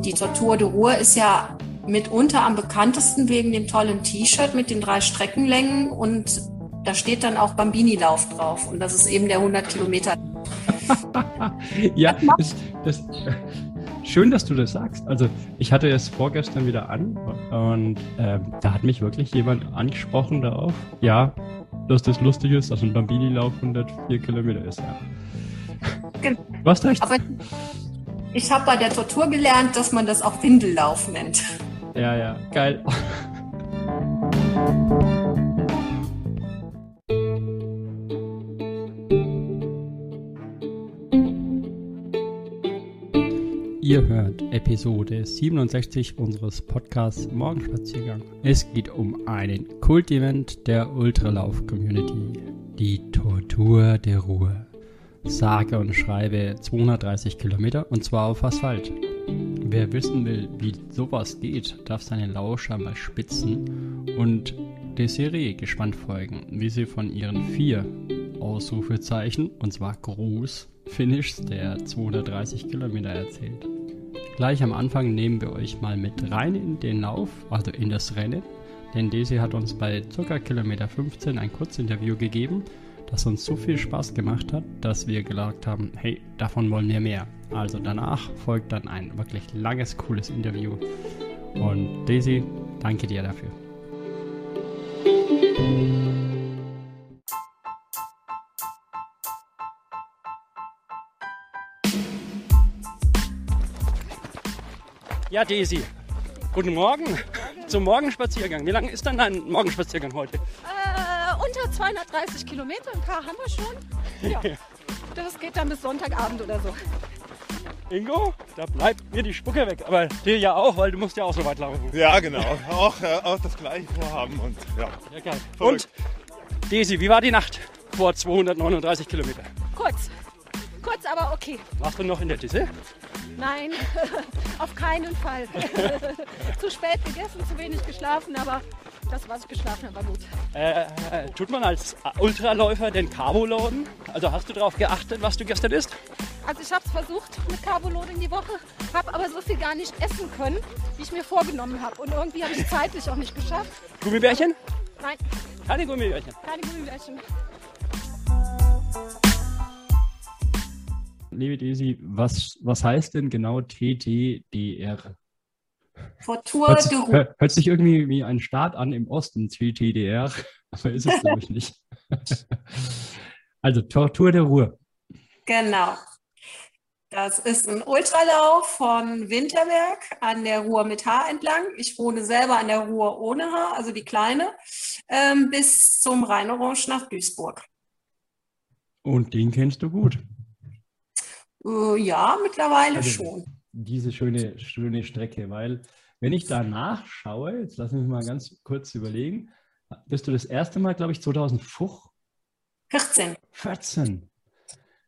Und die Tortur de Ruhr ist ja mitunter am bekanntesten wegen dem tollen T-Shirt mit den drei Streckenlängen und da steht dann auch Bambini-Lauf drauf und das ist eben der 100 Kilometer. ja, das, das, schön, dass du das sagst. Also ich hatte es vorgestern wieder an und äh, da hat mich wirklich jemand angesprochen darauf. Ja, dass das lustig ist, dass ein Bambini-Lauf 104 Kilometer ist. Ja. Genau. Du hast recht. Aber ich habe bei der Tortur gelernt, dass man das auch Windellauf nennt. Ja, ja, geil. Ihr hört Episode 67 unseres Podcasts Morgenspaziergang. Es geht um einen Kult-Event der Ultralauf-Community, die Tortur der Ruhe. Sage und schreibe 230 Kilometer und zwar auf Asphalt. Wer wissen will, wie sowas geht, darf seine Lauscher mal spitzen und Desiree gespannt folgen, wie sie von ihren vier Ausrufezeichen, und zwar Gruß, Finishes der 230 Kilometer erzählt. Gleich am Anfang nehmen wir euch mal mit rein in den Lauf, also in das Rennen, denn Desi hat uns bei ca. Kilometer 15 ein Kurzinterview gegeben, das uns so viel Spaß gemacht hat, dass wir gesagt haben, hey, davon wollen wir mehr. Also danach folgt dann ein wirklich langes, cooles Interview. Und Daisy, danke dir dafür. Ja, Daisy. Guten Morgen. Morgen. Zum Morgenspaziergang. Wie lange ist dann dein Morgenspaziergang heute? Äh, unter 230 Kilometer. Ein paar haben wir schon. Ja. das geht dann bis Sonntagabend oder so. Ingo, da bleibt mir die Spucke weg. Aber dir ja auch, weil du musst ja auch so weit laufen. Ja, genau. Auch, äh, auch das gleiche vorhaben. Und, ja. ja geil. Und, Desi, wie war die Nacht vor 239 Kilometern? Kurz. Kurz, aber okay. Warst du noch in der Disse? Nein, auf keinen Fall. zu spät gegessen, zu wenig geschlafen, aber das, was ich geschlafen habe, war gut. Äh, äh, tut man als Ultraläufer den Carboloaden? Also hast du darauf geachtet, was du gestern isst? Also ich habe es versucht mit Carboloading die Woche, habe aber so viel gar nicht essen können, wie ich mir vorgenommen habe. Und irgendwie habe ich es zeitlich auch nicht geschafft. Gummibärchen? Nein. Keine Gummibärchen? Keine Gummibärchen. Liebe Daisy, was, was heißt denn genau TTDR? Tortur hört, sich, hört, hört sich irgendwie wie ein Staat an im Osten, TTDR, aber ist es, glaube ich, nicht. also Tortur der Ruhe. Genau. Das ist ein Ultralauf von Winterberg an der Ruhr mit Haar entlang. Ich wohne selber an der Ruhr ohne Haar, also die kleine, ähm, bis zum Rheinorange nach Duisburg. Und den kennst du gut? Äh, ja, mittlerweile also, schon. Diese schöne, schöne Strecke, weil wenn ich da nachschaue, jetzt lass mich mal ganz kurz überlegen, bist du das erste Mal, glaube ich, 2014. 14.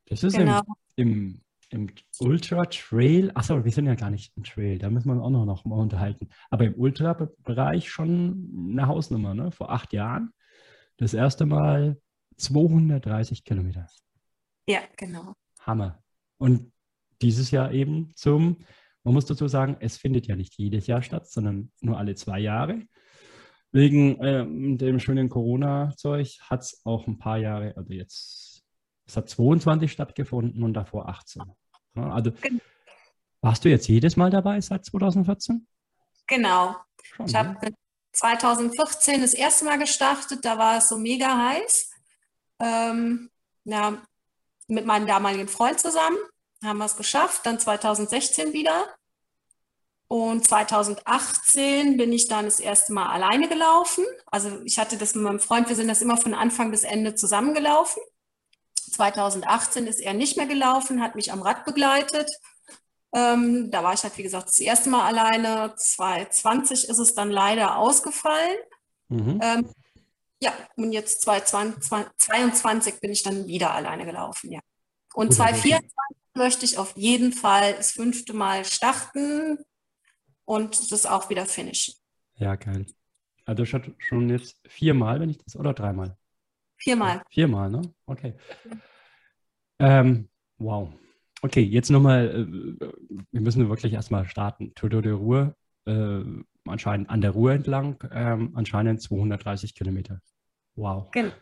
Das ist genau. im, im, im Ultra Trail, achso, wir sind ja gar nicht im Trail, da müssen wir auch noch, noch mal unterhalten. Aber im Ultra-Bereich schon eine Hausnummer, ne? Vor acht Jahren. Das erste Mal 230 Kilometer. Ja, genau. Hammer. Und dieses Jahr eben zum, man muss dazu sagen, es findet ja nicht jedes Jahr statt, sondern nur alle zwei Jahre. Wegen ähm, dem schönen Corona-Zeug hat es auch ein paar Jahre, also jetzt, es hat 22 stattgefunden und davor 18. Ja, also warst du jetzt jedes Mal dabei seit 2014? Genau. Schon, ich habe 2014 das erste Mal gestartet, da war es so mega heiß. Ähm, ja, mit meinem damaligen Freund zusammen haben wir es geschafft. Dann 2016 wieder. Und 2018 bin ich dann das erste Mal alleine gelaufen. Also ich hatte das mit meinem Freund, wir sind das immer von Anfang bis Ende zusammengelaufen. 2018 ist er nicht mehr gelaufen, hat mich am Rad begleitet. Ähm, da war ich halt, wie gesagt, das erste Mal alleine. 2020 ist es dann leider ausgefallen. Mhm. Ähm, ja, und jetzt 2022 bin ich dann wieder alleine gelaufen, ja. Und 2024 möchte ich auf jeden Fall das fünfte Mal starten und das auch wieder finishen. Ja, geil. Also schon jetzt viermal, wenn ich das, oder dreimal? Viermal. Viermal, ne? Okay. Ähm, wow. okay, jetzt nochmal, äh, wir müssen wirklich erstmal starten. Tour de Ruhr, äh, anscheinend an der Ruhr entlang, ähm, anscheinend 230 Kilometer. Wow. Genau.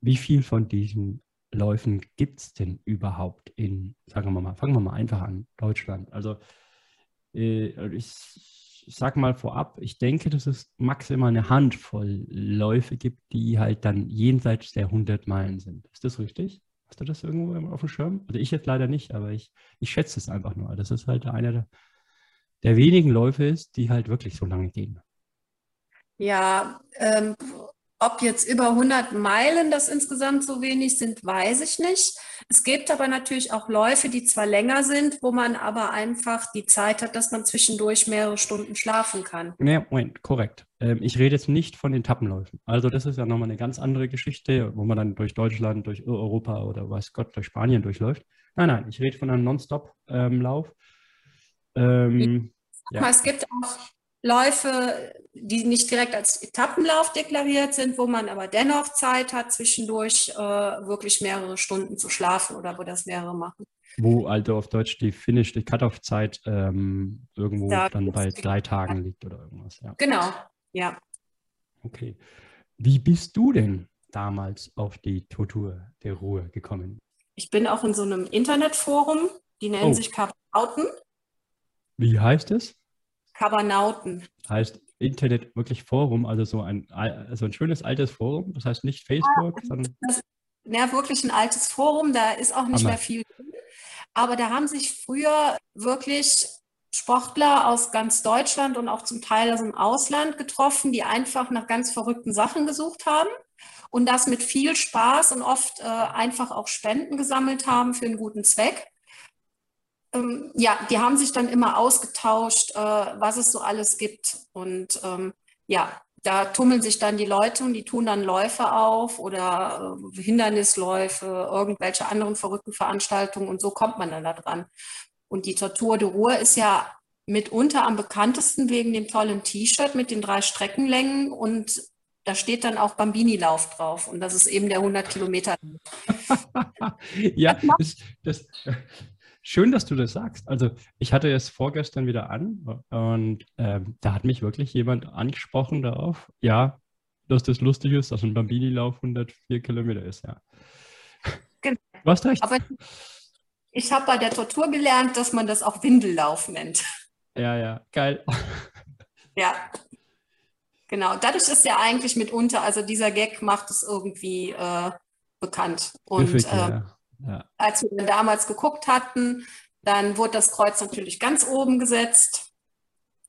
Wie viel von diesen Läufen gibt es denn überhaupt in, sagen wir mal, fangen wir mal einfach an, Deutschland? Also äh, ich, ich sage mal vorab, ich denke, dass es maximal eine Handvoll Läufe gibt, die halt dann jenseits der 100 Meilen sind. Ist das richtig? Hast du das irgendwo auf dem Schirm? Also ich jetzt leider nicht, aber ich, ich schätze es einfach nur. Das ist halt einer der, der wenigen Läufe ist, die halt wirklich so lange gehen. Ja, ähm, ob jetzt über 100 Meilen das insgesamt so wenig sind, weiß ich nicht. Es gibt aber natürlich auch Läufe, die zwar länger sind, wo man aber einfach die Zeit hat, dass man zwischendurch mehrere Stunden schlafen kann. Nee, Moment, korrekt. Ähm, ich rede jetzt nicht von den Tappenläufen. Also das ist ja nochmal eine ganz andere Geschichte, wo man dann durch Deutschland, durch Europa oder weiß Gott, durch Spanien durchläuft. Nein, nein, ich rede von einem Non-Stop-Lauf. Ähm, ja. Es gibt auch Läufe, die nicht direkt als Etappenlauf deklariert sind, wo man aber dennoch Zeit hat, zwischendurch äh, wirklich mehrere Stunden zu schlafen oder wo das mehrere machen. Wo also auf Deutsch die Finish, die Cut-Off-Zeit ähm, irgendwo da dann bei drei Tagen liegt oder irgendwas. Ja. Genau, ja. Okay. Wie bist du denn damals auf die Tortur der Ruhe gekommen? Ich bin auch in so einem Internetforum, die nennen oh. sich Kabauten. Wie heißt es? Kabernauten. Heißt Internet wirklich Forum, also so ein, also ein schönes altes Forum, das heißt nicht Facebook, ja, sondern. Das, ja, wirklich ein altes Forum, da ist auch nicht Hammer. mehr viel drin. Aber da haben sich früher wirklich Sportler aus ganz Deutschland und auch zum Teil aus dem Ausland getroffen, die einfach nach ganz verrückten Sachen gesucht haben und das mit viel Spaß und oft äh, einfach auch Spenden gesammelt haben für einen guten Zweck ähm, ja, die haben sich dann immer ausgetauscht, äh, was es so alles gibt. Und ähm, ja, da tummeln sich dann die Leute und die tun dann Läufe auf oder äh, Hindernisläufe, irgendwelche anderen verrückten Veranstaltungen und so kommt man dann da dran. Und die Tortur de Ruhr ist ja mitunter am bekanntesten wegen dem tollen T-Shirt mit den drei Streckenlängen und da steht dann auch Bambini-Lauf drauf und das ist eben der 100 Kilometer. ja, das, das, Schön, dass du das sagst. Also ich hatte es vorgestern wieder an und ähm, da hat mich wirklich jemand angesprochen darauf, ja, dass das lustig ist, dass ein Bambini-Lauf 104 Kilometer ist, ja. Genau. Du hast recht. Aber ich habe bei der Tortur gelernt, dass man das auch Windellauf nennt. Ja, ja, geil. Ja, genau. Dadurch ist ja eigentlich mitunter, also dieser Gag macht es irgendwie äh, bekannt. Und ja. äh, ja. Als wir damals geguckt hatten, dann wurde das Kreuz natürlich ganz oben gesetzt.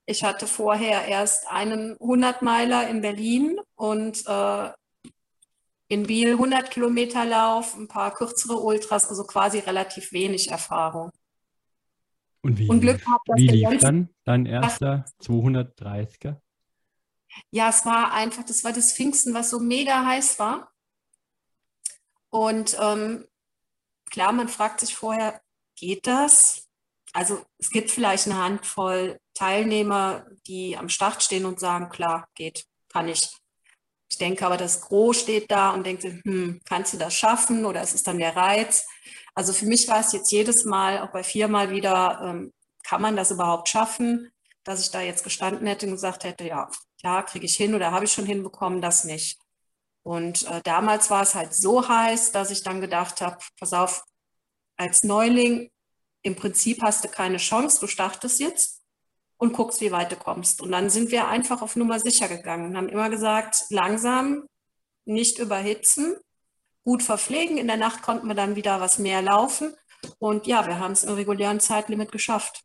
Ich hatte vorher erst einen 100-Meiler in Berlin und äh, in Biel 100 Kilometer Lauf, ein paar kürzere Ultras, also quasi relativ wenig Erfahrung. Und wie, und Glück gehabt, wie lief dann dein erster 230er? Ja, es war einfach, das war das Pfingsten, was so mega heiß war. Und ähm, klar, man fragt sich vorher, geht das? Also es gibt vielleicht eine Handvoll Teilnehmer, die am Start stehen und sagen, klar, geht, kann ich. Ich denke aber, das Gros steht da und denkt, hm, kannst du das schaffen oder ist es dann der Reiz? Also für mich war es jetzt jedes Mal, auch bei viermal wieder, ähm, kann man das überhaupt schaffen, dass ich da jetzt gestanden hätte und gesagt hätte, ja, klar, kriege ich hin oder habe ich schon hinbekommen, das nicht. Und äh, damals war es halt so heiß, dass ich dann gedacht habe, pass auf, als Neuling, im Prinzip hast du keine Chance, du startest jetzt und guckst, wie weit du kommst. Und dann sind wir einfach auf Nummer sicher gegangen und haben immer gesagt, langsam, nicht überhitzen, gut verpflegen. In der Nacht konnten wir dann wieder was mehr laufen. Und ja, wir haben es im regulären Zeitlimit geschafft.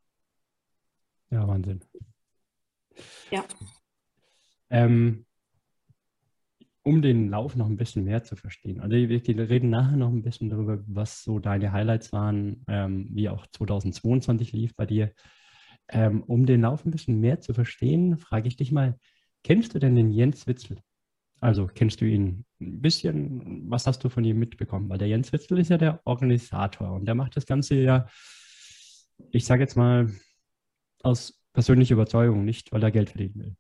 Ja, Wahnsinn. Ja. Ähm, um den Lauf noch ein bisschen mehr zu verstehen. Also wir reden nachher noch ein bisschen darüber, was so deine Highlights waren, ähm, wie auch 2022 lief bei dir. Ähm, um den Lauf ein bisschen mehr zu verstehen, frage ich dich mal, kennst du denn den Jens Witzel? Also kennst du ihn ein bisschen? Was hast du von ihm mitbekommen? Weil der Jens Witzel ist ja der Organisator und der macht das Ganze ja, ich sage jetzt mal, aus persönlicher Überzeugung, nicht weil er Geld verdienen will.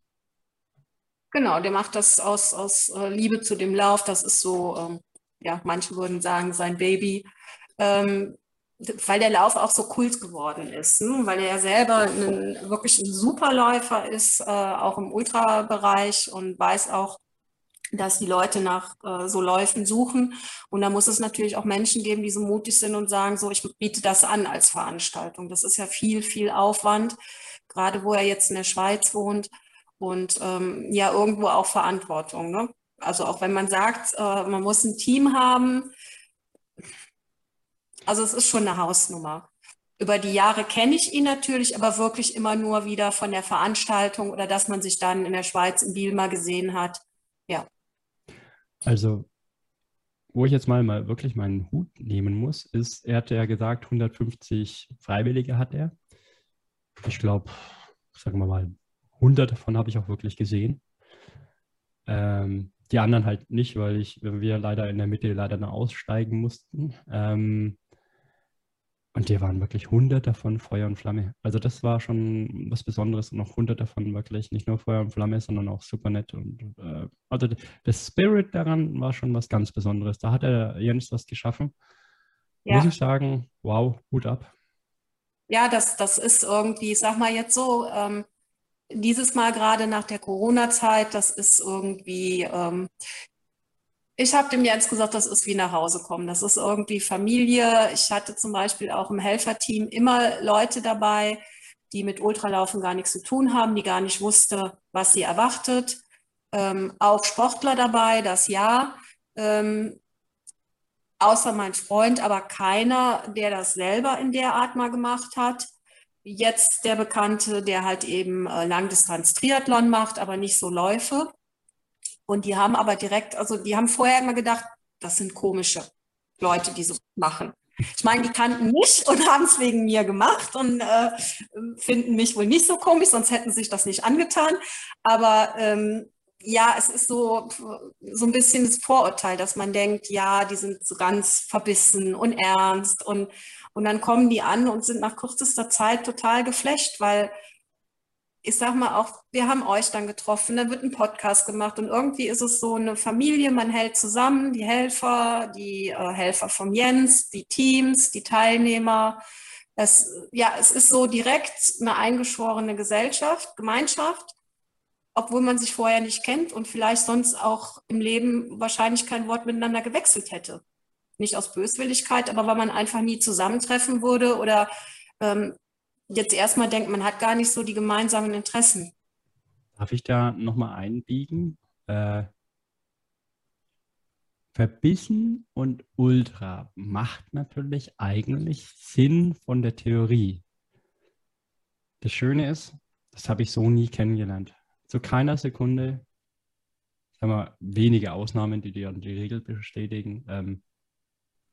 Genau, der macht das aus, aus äh, Liebe zu dem Lauf. Das ist so, ähm, ja, manche würden sagen, sein Baby. Ähm, weil der Lauf auch so Kult geworden ist, ne? weil er ja selber ein, wirklich ein Superläufer ist, äh, auch im Ultrabereich und weiß auch, dass die Leute nach äh, so Läufen suchen. Und da muss es natürlich auch Menschen geben, die so mutig sind und sagen, so, ich biete das an als Veranstaltung. Das ist ja viel, viel Aufwand, gerade wo er jetzt in der Schweiz wohnt und ähm, ja irgendwo auch Verantwortung. Ne? Also auch wenn man sagt, äh, man muss ein Team haben, also es ist schon eine Hausnummer. Über die Jahre kenne ich ihn natürlich, aber wirklich immer nur wieder von der Veranstaltung oder dass man sich dann in der Schweiz in Biel mal gesehen hat. Ja. Also, wo ich jetzt mal, mal wirklich meinen Hut nehmen muss, ist, er hatte ja gesagt, 150 Freiwillige hat er. Ich glaube, sagen wir mal, 100 davon habe ich auch wirklich gesehen. Ähm, die anderen halt nicht, weil ich, wir leider in der Mitte leider noch aussteigen mussten. Ähm, und die waren wirklich hunderte von Feuer und Flamme. Also das war schon was Besonderes und auch hunderte davon wirklich nicht nur Feuer und Flamme, sondern auch super nett. Und äh, also der Spirit daran war schon was ganz Besonderes. Da hat er Jens was geschaffen. Ja. Muss ich sagen, wow, Hut ab. Ja, das, das ist irgendwie, ich sag mal jetzt so, ähm, dieses Mal gerade nach der Corona-Zeit, das ist irgendwie, ähm, ich habe dem Jens gesagt, das ist wie nach Hause kommen. Das ist irgendwie Familie. Ich hatte zum Beispiel auch im Helferteam immer Leute dabei, die mit Ultralaufen gar nichts zu tun haben, die gar nicht wusste, was sie erwartet. Ähm, auch Sportler dabei, das ja. Ähm, außer mein Freund, aber keiner, der das selber in der Art mal gemacht hat. Jetzt der Bekannte, der halt eben äh, Langdistanz-Triathlon macht, aber nicht so Läufe. Und die haben aber direkt, also die haben vorher immer gedacht, das sind komische Leute, die so machen. Ich meine, die kannten mich und haben es wegen mir gemacht und äh, finden mich wohl nicht so komisch, sonst hätten sich das nicht angetan. Aber ähm, ja, es ist so, so ein bisschen das Vorurteil, dass man denkt, ja, die sind so ganz verbissen und ernst und, und dann kommen die an und sind nach kürzester Zeit total geflecht, weil ich sag mal auch, wir haben euch dann getroffen, da wird ein Podcast gemacht und irgendwie ist es so eine Familie, man hält zusammen, die Helfer, die äh, Helfer vom Jens, die Teams, die Teilnehmer. Es, ja, es ist so direkt eine eingeschworene Gesellschaft, Gemeinschaft, obwohl man sich vorher nicht kennt und vielleicht sonst auch im Leben wahrscheinlich kein Wort miteinander gewechselt hätte. Nicht aus Böswilligkeit, aber weil man einfach nie zusammentreffen würde oder ähm, jetzt erstmal denkt, man hat gar nicht so die gemeinsamen Interessen. Darf ich da nochmal einbiegen? Äh, verbissen und Ultra macht natürlich eigentlich Sinn von der Theorie. Das Schöne ist, das habe ich so nie kennengelernt. Zu keiner Sekunde, sagen wir wenige Ausnahmen, die die, die Regel bestätigen, ähm,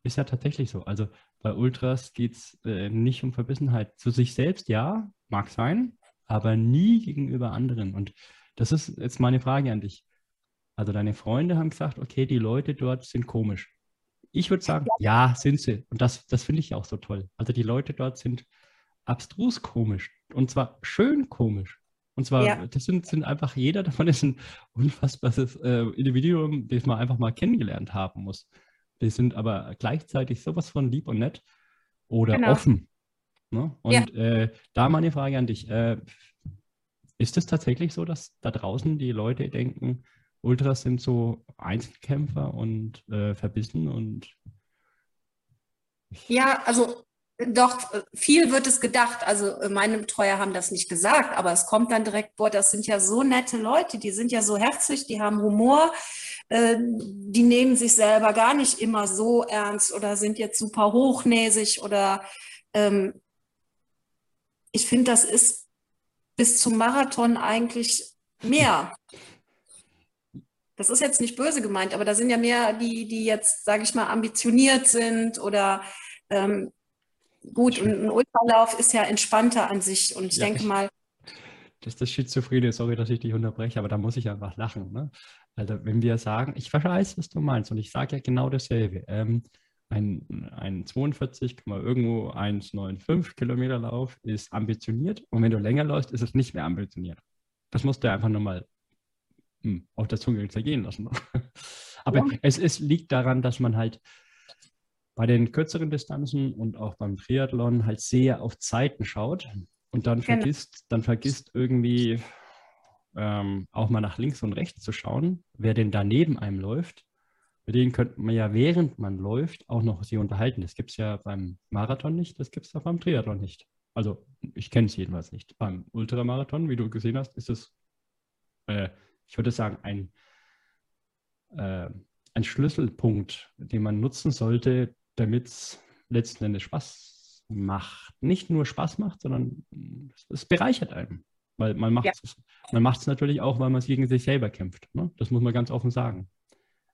ist ja tatsächlich so. Also bei Ultras geht es äh, nicht um Verbissenheit. Zu sich selbst, ja, mag sein, aber nie gegenüber anderen. Und das ist jetzt meine Frage an dich. Also deine Freunde haben gesagt, okay, die Leute dort sind komisch. Ich würde sagen, ja, sind sie. Und das, das finde ich auch so toll. Also die Leute dort sind abstrus komisch. Und zwar schön komisch. Und zwar, ja. das sind, sind einfach, jeder davon ist ein unfassbares äh, Individuum, das man einfach mal kennengelernt haben muss. Die sind aber gleichzeitig sowas von lieb und nett oder genau. offen. Ne? Und ja. äh, da meine Frage an dich. Äh, ist es tatsächlich so, dass da draußen die Leute denken, Ultras sind so Einzelkämpfer und äh, verbissen und ja, also doch, viel wird es gedacht. Also äh, meine Betreuer haben das nicht gesagt, aber es kommt dann direkt, boah, das sind ja so nette Leute, die sind ja so herzlich, die haben Humor, äh, die nehmen sich selber gar nicht immer so ernst oder sind jetzt super hochnäsig oder ähm, ich finde, das ist bis zum Marathon eigentlich mehr. Das ist jetzt nicht böse gemeint, aber da sind ja mehr die, die jetzt, sage ich mal, ambitioniert sind oder ähm, gut, ein Ultralauf ist ja entspannter an sich und ich ja, denke mal. Das ist das Schizophrene, sorry, dass ich dich unterbreche, aber da muss ich einfach lachen. Ne? Also wenn wir sagen, ich weiß, was du meinst und ich sage ja genau dasselbe. Ähm, ein, ein 42, irgendwo 1,95 Kilometer Lauf ist ambitioniert und wenn du länger läufst, ist es nicht mehr ambitioniert. Das musst du einfach nur mal hm, auf der Zunge zergehen lassen. Aber ja. es, es liegt daran, dass man halt bei den kürzeren Distanzen und auch beim Triathlon halt sehr auf Zeiten schaut und dann genau. vergisst, dann vergisst irgendwie ähm, auch mal nach links und rechts zu schauen, wer denn da neben einem läuft. Mit denen könnte man ja, während man läuft, auch noch sie unterhalten. Das gibt es ja beim Marathon nicht, das gibt es auch beim Triathlon nicht. Also ich kenne es jedenfalls nicht. Beim Ultramarathon, wie du gesehen hast, ist es, äh, ich würde sagen, ein, äh, ein Schlüsselpunkt, den man nutzen sollte, damit es letzten Endes Spaß macht. Nicht nur Spaß macht, sondern es bereichert einen. Weil man macht es ja. natürlich auch, weil man es gegen sich selber kämpft. Ne? Das muss man ganz offen sagen.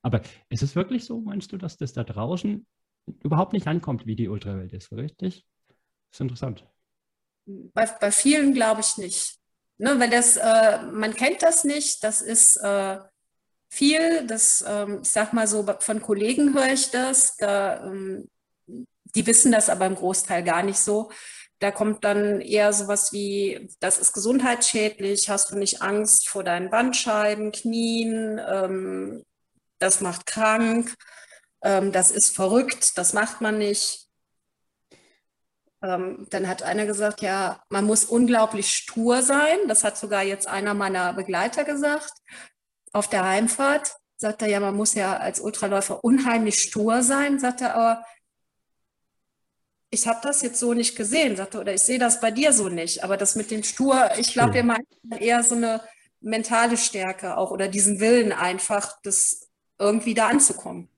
Aber ist es wirklich so, meinst du, dass das da draußen überhaupt nicht ankommt, wie die Ultrawelt ist, richtig? Das ist interessant. Bei, bei vielen glaube ich nicht. Ne, weil das, äh, man kennt das nicht, das ist äh, viel, das, ähm, ich sag mal so, von Kollegen höre ich das, da, ähm, die wissen das aber im Großteil gar nicht so. Da kommt dann eher sowas wie, das ist gesundheitsschädlich, hast du nicht Angst vor deinen Bandscheiben, Knien, ähm, das macht krank, ähm, das ist verrückt, das macht man nicht. Ähm, dann hat einer gesagt, ja, man muss unglaublich stur sein. Das hat sogar jetzt einer meiner Begleiter gesagt. Auf der Heimfahrt sagt er, ja, man muss ja als Ultraläufer unheimlich stur sein. Sagt er, aber ich habe das jetzt so nicht gesehen. Sagt er, oder ich sehe das bei dir so nicht. Aber das mit den Stur, ich glaube, wir meinen eher so eine mentale Stärke auch oder diesen Willen einfach, das irgendwie da anzukommen.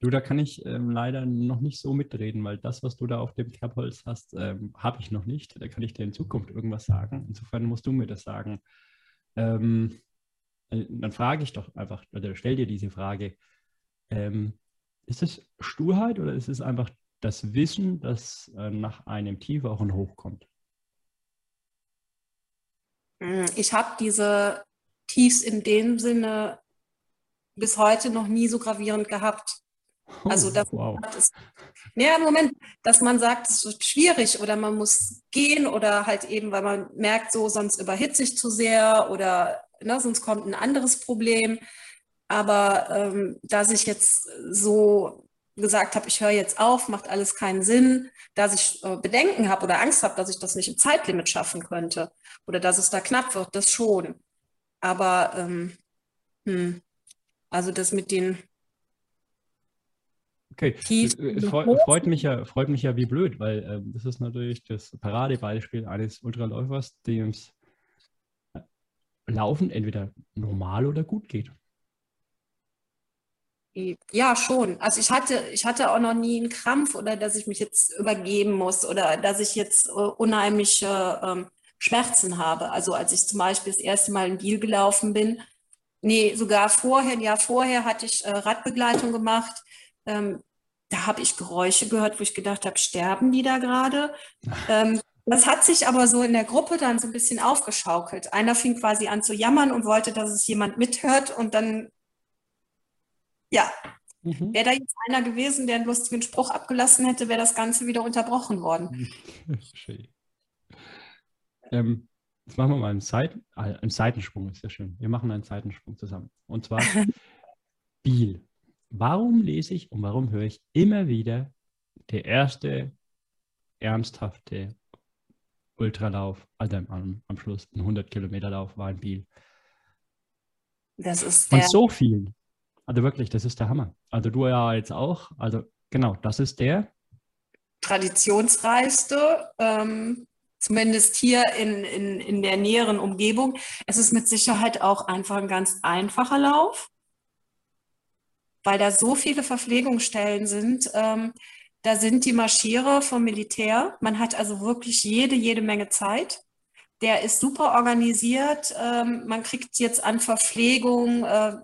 Du, da kann ich ähm, leider noch nicht so mitreden, weil das, was du da auf dem Kerbholz hast, ähm, habe ich noch nicht. Da kann ich dir in Zukunft irgendwas sagen. Insofern musst du mir das sagen. Ähm, äh, dann frage ich doch einfach, oder stell dir diese Frage. Ähm, ist es Sturheit oder ist es einfach das Wissen, das äh, nach einem Tief auch ein Hoch kommt? Hm, ich habe diese Tiefs in dem Sinne bis heute noch nie so gravierend gehabt. Also das wow. ist, ja, Moment, dass man sagt, es wird schwierig oder man muss gehen oder halt eben, weil man merkt, so sonst überhitze ich zu sehr oder ne, sonst kommt ein anderes Problem. Aber ähm, dass ich jetzt so gesagt habe, ich höre jetzt auf, macht alles keinen Sinn, dass ich äh, Bedenken habe oder Angst habe, dass ich das nicht im Zeitlimit schaffen könnte oder dass es da knapp wird, das schon. Aber ähm, hm, also das mit den Okay, es äh, freut, mich ja, freut mich ja wie blöd, weil ähm, das ist natürlich das Paradebeispiel eines Ultraläufers, dem es äh, Laufen entweder normal oder gut geht. Ja, schon. Also ich hatte, ich hatte auch noch nie einen Krampf oder dass ich mich jetzt übergeben muss oder dass ich jetzt äh, unheimliche ähm, Schmerzen habe. Also als ich zum Beispiel das erste Mal in Biel gelaufen bin, nee, sogar vorher, Jahr vorher hatte ich äh, Radbegleitung gemacht ähm, da habe ich Geräusche gehört, wo ich gedacht habe, sterben die da gerade? Ähm, das hat sich aber so in der Gruppe dann so ein bisschen aufgeschaukelt. Einer fing quasi an zu jammern und wollte, dass es jemand mithört und dann, ja, mhm. wäre da jetzt einer gewesen, der einen lustigen Spruch abgelassen hätte, wäre das Ganze wieder unterbrochen worden. Schön. Ähm, jetzt machen wir mal einen, Seiten, äh, einen Seitensprung, ist ja schön. Wir machen einen Seitensprung zusammen. Und zwar Biel. Warum lese ich und warum höre ich immer wieder der erste ernsthafte Ultralauf, also am, am Schluss ein 100 Kilometer Lauf war in Biel. Das ist Von so vielen. Also wirklich, das ist der Hammer. Also du ja jetzt auch. Also genau, das ist der traditionsreichste, ähm, zumindest hier in, in, in der näheren Umgebung. Es ist mit Sicherheit auch einfach ein ganz einfacher Lauf weil da so viele Verpflegungsstellen sind. Ähm, da sind die Marschierer vom Militär. Man hat also wirklich jede, jede Menge Zeit. Der ist super organisiert. Ähm, man kriegt jetzt an Verpflegung äh,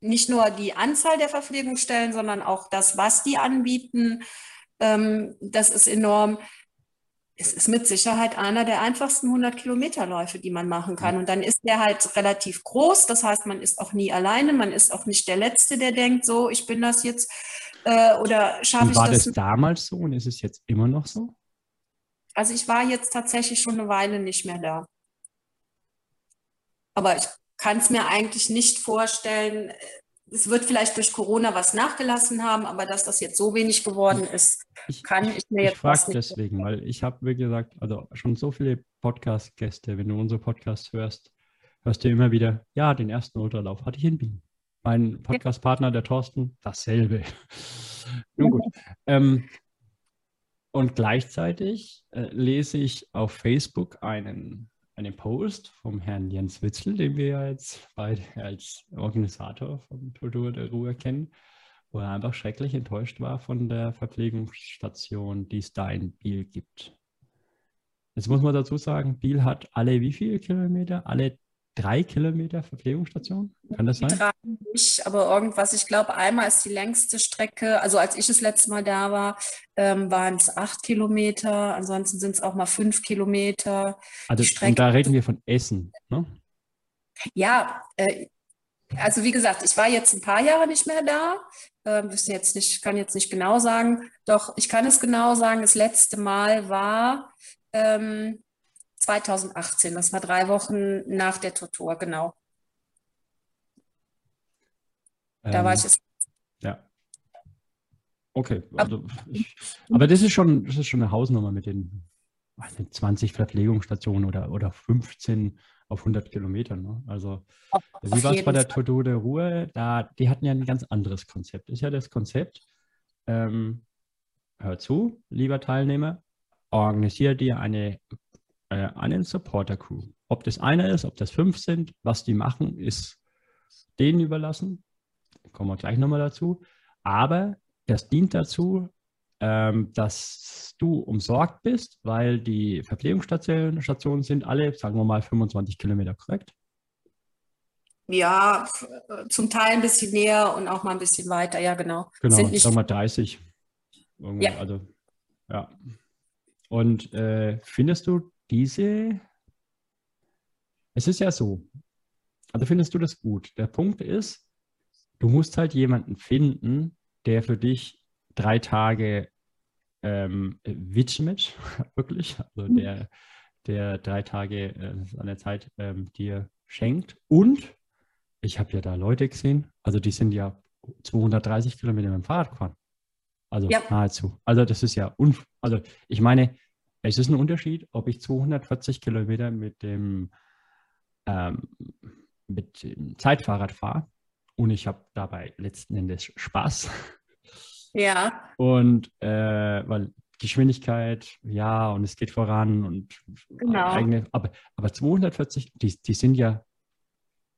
nicht nur die Anzahl der Verpflegungsstellen, sondern auch das, was die anbieten. Ähm, das ist enorm es ist mit Sicherheit einer der einfachsten 100 Kilometerläufe, die man machen kann. Und dann ist der halt relativ groß. Das heißt, man ist auch nie alleine. Man ist auch nicht der Letzte, der denkt, so, ich bin das jetzt äh, oder schaffe ich das. War das damals so und ist es jetzt immer noch so? Also ich war jetzt tatsächlich schon eine Weile nicht mehr da. Aber ich kann es mir eigentlich nicht vorstellen, es wird vielleicht durch Corona was nachgelassen haben, aber dass das jetzt so wenig geworden ist, Ich, kann ich, ich mir jetzt ich frage deswegen, weil ich habe, wie gesagt, also schon so viele Podcast-Gäste, wenn du unsere Podcasts hörst, hörst du immer wieder, ja, den ersten Ultralauf hatte ich in Wien. Mein Podcast-Partner, der Thorsten, dasselbe. Nun gut. Ähm, und gleichzeitig äh, lese ich auf Facebook einen, einen Post vom Herrn Jens Witzel, den wir jetzt beide als Organisator von Kultur der Ruhe kennen, wo er einfach schrecklich enttäuscht war von der Verpflegungsstation, die es da in Biel gibt. Jetzt muss man dazu sagen, Biel hat alle wie viele Kilometer? Alle drei Kilometer Verpflegungsstation? Kann das sein? Drei nicht, aber irgendwas, ich glaube, einmal ist die längste Strecke, also als ich das letzte Mal da war, ähm, waren es acht Kilometer, ansonsten sind es auch mal fünf Kilometer. Also Strecke- und da reden wir von Essen. Ne? Ja, äh, also wie gesagt, ich war jetzt ein paar Jahre nicht mehr da. Ähm, jetzt nicht, kann jetzt nicht genau sagen. Doch ich kann es genau sagen. Das letzte Mal war ähm, 2018. Das war drei Wochen nach der Tortur, genau. Da war Ähm, ich es. Ja. Okay, also ich, aber das ist schon, das ist schon eine Hausnummer mit den weiß nicht, 20 Verpflegungsstationen oder, oder 15 auf 100 Kilometern. Ne? Also Auf, wie war es bei der. Tortur der Ruhe? Da, die hatten ja ein ganz anderes Konzept. Ist ja das Konzept, ähm, hör zu, lieber Teilnehmer, organisier dir eine, äh, einen Supporter-Crew. Ob das einer ist, ob das fünf sind, was die machen, ist denen überlassen. Kommen wir gleich nochmal dazu. Aber das dient dazu, ähm, dass du umsorgt bist, weil die Verpflegungsstationen Stationen sind alle, sagen wir mal, 25 Kilometer, korrekt? Ja, äh, zum Teil ein bisschen näher und auch mal ein bisschen weiter. Ja, genau. Genau, Sind nicht sagen wir 30. Irgendwo, Ja. Also, ja. Und äh, findest du diese, es ist ja so, also findest du das gut? Der Punkt ist, du musst halt jemanden finden, der für dich drei Tage ähm, widmet, wirklich, also der, der drei Tage äh, seiner Zeit ähm, dir schenkt. Und ich habe ja da Leute gesehen, also die sind ja 230 Kilometer mit dem Fahrrad gefahren. Also Ja. nahezu. Also das ist ja, unf also ich meine, es ist ein Unterschied, ob ich 240 Kilometer mit dem, ähm, mit dem Zeitfahrrad fahre und ich habe dabei letzten Endes Spaß. Ja, Und äh, weil Geschwindigkeit, ja, und es geht voran und Genau. eigene, aber, aber 240, die, die sind ja,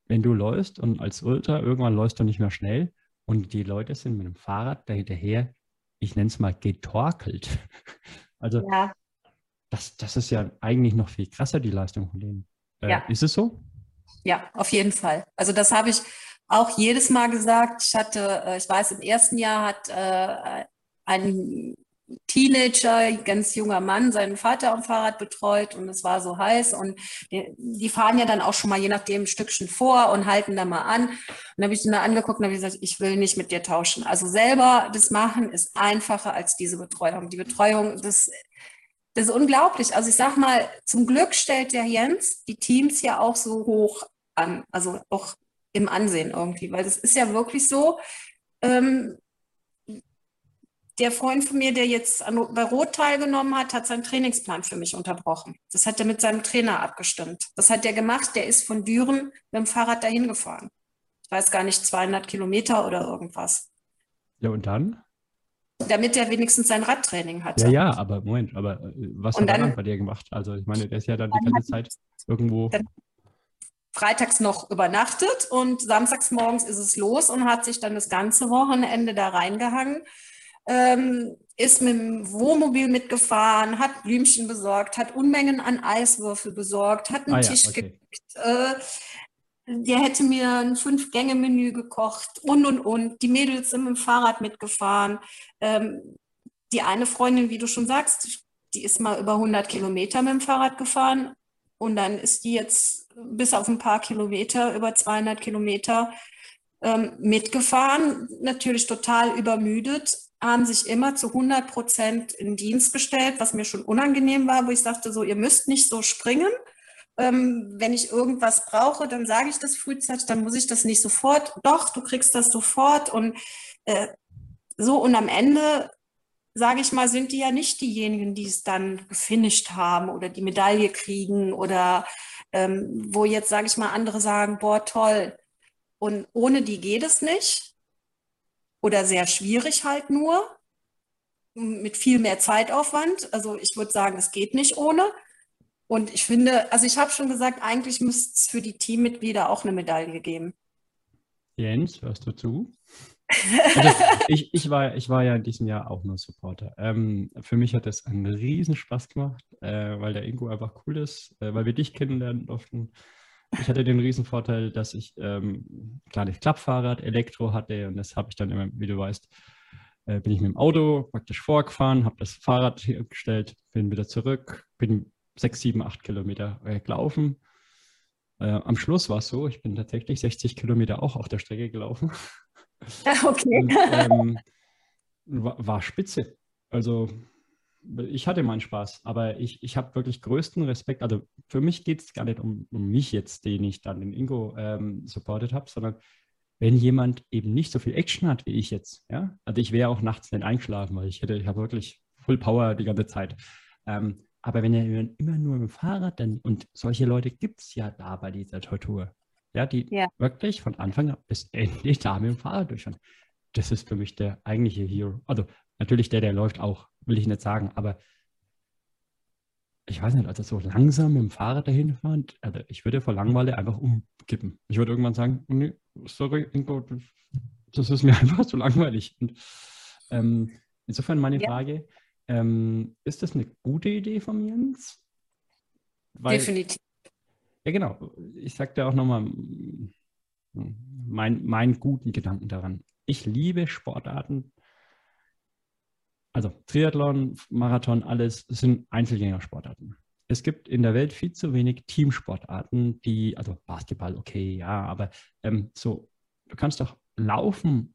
wenn du läufst und als Ultra, irgendwann läufst du nicht mehr schnell und die Leute sind mit dem Fahrrad da hinterher, ich nenne es mal getorkelt. Also ja. Das, das ist ja eigentlich noch viel krasser, die Leistung von denen. Äh, Ja. Ist es so? Ja, auf jeden Fall. Also das habe ich auch jedes Mal gesagt. Ich hatte, äh, ich weiß, im ersten Jahr hat äh, ein Teenager, ganz junger Mann, seinen Vater am Fahrrad betreut und es war so heiß und die, die fahren ja dann auch schon mal je nachdem ein Stückchen vor und halten da mal an. Und dann habe ich ihn da angeguckt und habe gesagt, ich will nicht mit dir tauschen. Also selber das machen ist einfacher als diese Betreuung. Die Betreuung, das das ist unglaublich. Also ich sag mal, zum Glück stellt der Jens die Teams ja auch so hoch an, also auch im Ansehen irgendwie, weil das ist ja wirklich so. Ähm, der Freund von mir, der jetzt an, bei Rot teilgenommen hat, hat seinen Trainingsplan für mich unterbrochen. Das hat er mit seinem Trainer abgestimmt. Das hat er gemacht. Der ist von Düren mit dem Fahrrad dahin gefahren. Ich weiß gar nicht, 200 Kilometer oder irgendwas. Ja, und dann? Damit er wenigstens sein Radtraining hatte. Ja, ja, aber Moment, aber äh, was Und hat er dann- dann bei dir gemacht? Also ich meine, der ist ja dann die ganze Zeit irgendwo. Freitags noch übernachtet und samstags morgens ist es los und hat sich dann das ganze Wochenende da reingehangen. Ähm, ist mit dem Wohnmobil mitgefahren, hat Blümchen besorgt, hat Unmengen an Eiswürfel besorgt, hat einen Ah ja, Tisch okay. gekriegt. Äh, der hätte mir ein Fünf-Gänge-Menü gekocht und und und. Die Mädels sind mit dem Fahrrad mitgefahren. Ähm, die eine Freundin, wie du schon sagst, die ist mal über 100 Kilometer mit dem Fahrrad gefahren und dann ist die jetzt bis auf ein paar Kilometer, über 200 Kilometer ähm, mitgefahren, natürlich total übermüdet, haben sich immer zu 100 Prozent in Dienst gestellt, was mir schon unangenehm war, wo ich sagte, so, ihr müsst nicht so springen, Ähm, wenn ich irgendwas brauche, dann sage ich das frühzeitig, dann muss ich das nicht sofort. Doch, du kriegst das sofort. Und äh, so und am Ende, sage ich mal, sind die ja nicht diejenigen, die es dann gefinisht haben oder die Medaille kriegen oder ähm, wo jetzt, sage ich mal, andere sagen, boah, toll. Und ohne die geht es nicht oder sehr schwierig halt nur mit viel mehr Zeitaufwand. Also ich würde sagen, es geht nicht ohne. Und ich finde, also ich habe schon gesagt, eigentlich müsste es für die Teammitglieder auch eine Medaille geben. Jens, hörst du zu? Also ich, ich, war, ich war ja in diesem Jahr auch nur Supporter. Ähm, für mich hat es einen riesen Spaß gemacht, äh, weil der Ingo einfach cool ist, äh, weil wir dich kennenlernen durften. Ich hatte den riesen Vorteil, dass ich ähm, kleines Klappfahrrad, Elektro hatte und das habe ich dann immer, wie du weißt, äh, bin ich mit dem Auto praktisch vorgefahren, habe das Fahrrad hier gestellt, bin wieder zurück, bin sechs, sieben, acht Kilometer äh, gelaufen. Äh, am Schluss war es so, ich bin tatsächlich 60 Kilometer auch auf der Strecke gelaufen. Okay. Und, ähm, war, war, spitze. Also ich hatte meinen Spaß, aber ich, ich habe wirklich größten Respekt. Also für mich geht es gar nicht um, um mich jetzt, den ich dann den Ingo ähm, supportet habe, sondern wenn jemand eben nicht so viel Action hat wie ich jetzt, ja, also ich wäre auch nachts nicht eingeschlafen, weil ich hätte, ich habe wirklich Full Power die ganze Zeit. Ähm, aber wenn er immer nur mit dem Fahrrad dann, und solche Leute gibt es ja da bei dieser Tortur, ja, die ja. wirklich von Anfang bis Ende da mit dem Fahrrad durchfahren. Das ist für mich der eigentliche Hero. Also natürlich der, der läuft auch, will ich nicht sagen, aber ich weiß nicht, also so langsam mit dem Fahrrad dahin fahren, also ich würde vor Langweile einfach umkippen. Ich würde irgendwann sagen, nee, sorry, Ingo, das ist mir einfach zu langweilig. Und, ähm, insofern meine ja. Frage, ähm, ist das eine gute Idee von Jens? Weil, Definitiv. Ja, genau. Ich sage dir auch nochmal hm, meinen mein guten Gedanken daran. Ich liebe Sportarten, also Triathlon, Marathon, alles sind Einzelgängersportarten. Es gibt in der Welt viel zu wenig Teamsportarten, die, also Basketball, okay, ja, aber ähm, so, du kannst doch Laufen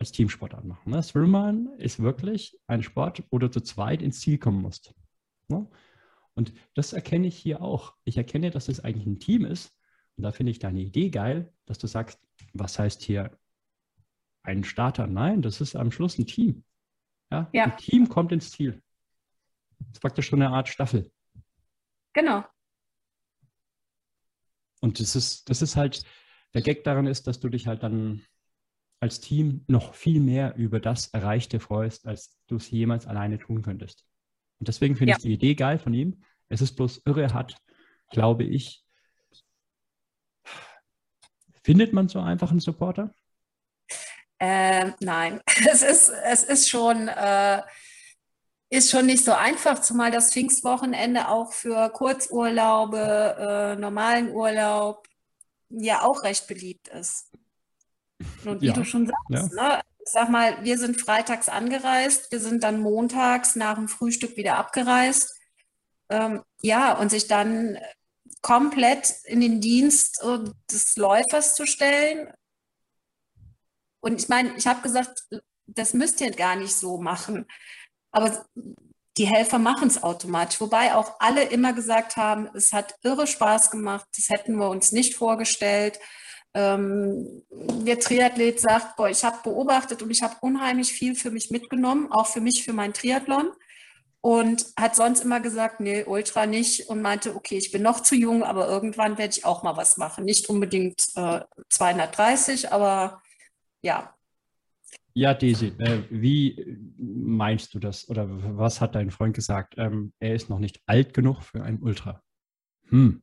als Teamsportart machen. Ne? Swimrun ist wirklich ein Sport, wo du zu zweit ins Ziel kommen musst. Ne? Und das erkenne ich hier auch. Ich erkenne, dass es eigentlich ein Team ist. Und da finde ich deine Idee geil, dass du sagst, was heißt hier ein Starter? Nein, das ist am Schluss ein Team. Ja? ja. Ein Team kommt ins Ziel. Das ist praktisch so eine Art Staffel. Genau. Und das ist, das ist halt, der Gag daran ist, dass du dich halt dann als Team noch viel mehr über das Erreichte freust, als du es jemals alleine tun könntest. Und deswegen finde ja. ich die Idee geil von ihm. Es ist bloß irre hat, glaube ich. Findet man so einfach einen Supporter? Äh, nein, es ist, es ist schon, äh, ist schon nicht so einfach, zumal das Pfingstwochenende auch für Kurzurlaube, äh, normalen Urlaub ja auch recht beliebt ist. Und wie ja. du schon sagst, ja. ne? ich sag mal, wir sind freitags angereist, wir sind dann montags nach dem Frühstück wieder abgereist. Ähm, ja, und sich dann komplett in den Dienst äh, des Läufers zu stellen, und ich meine, ich habe gesagt, das müsst ihr gar nicht so machen. Aber die Helfer machen es automatisch. Wobei auch alle immer gesagt haben, es hat irre Spaß gemacht. Das hätten wir uns nicht vorgestellt. Ähm, der Triathlet sagt, boah, ich habe beobachtet und ich habe unheimlich viel für mich mitgenommen, auch für mich, für mein Triathlon. Und hat sonst immer gesagt, nee, Ultra nicht. Und meinte, okay, ich bin noch zu jung, aber irgendwann werde ich auch mal was machen. Nicht unbedingt äh, 230, aber ja. Ja, Daisy, äh, wie meinst du das? Oder was hat dein Freund gesagt? Ähm, er ist noch nicht alt genug für ein Ultra. Hm.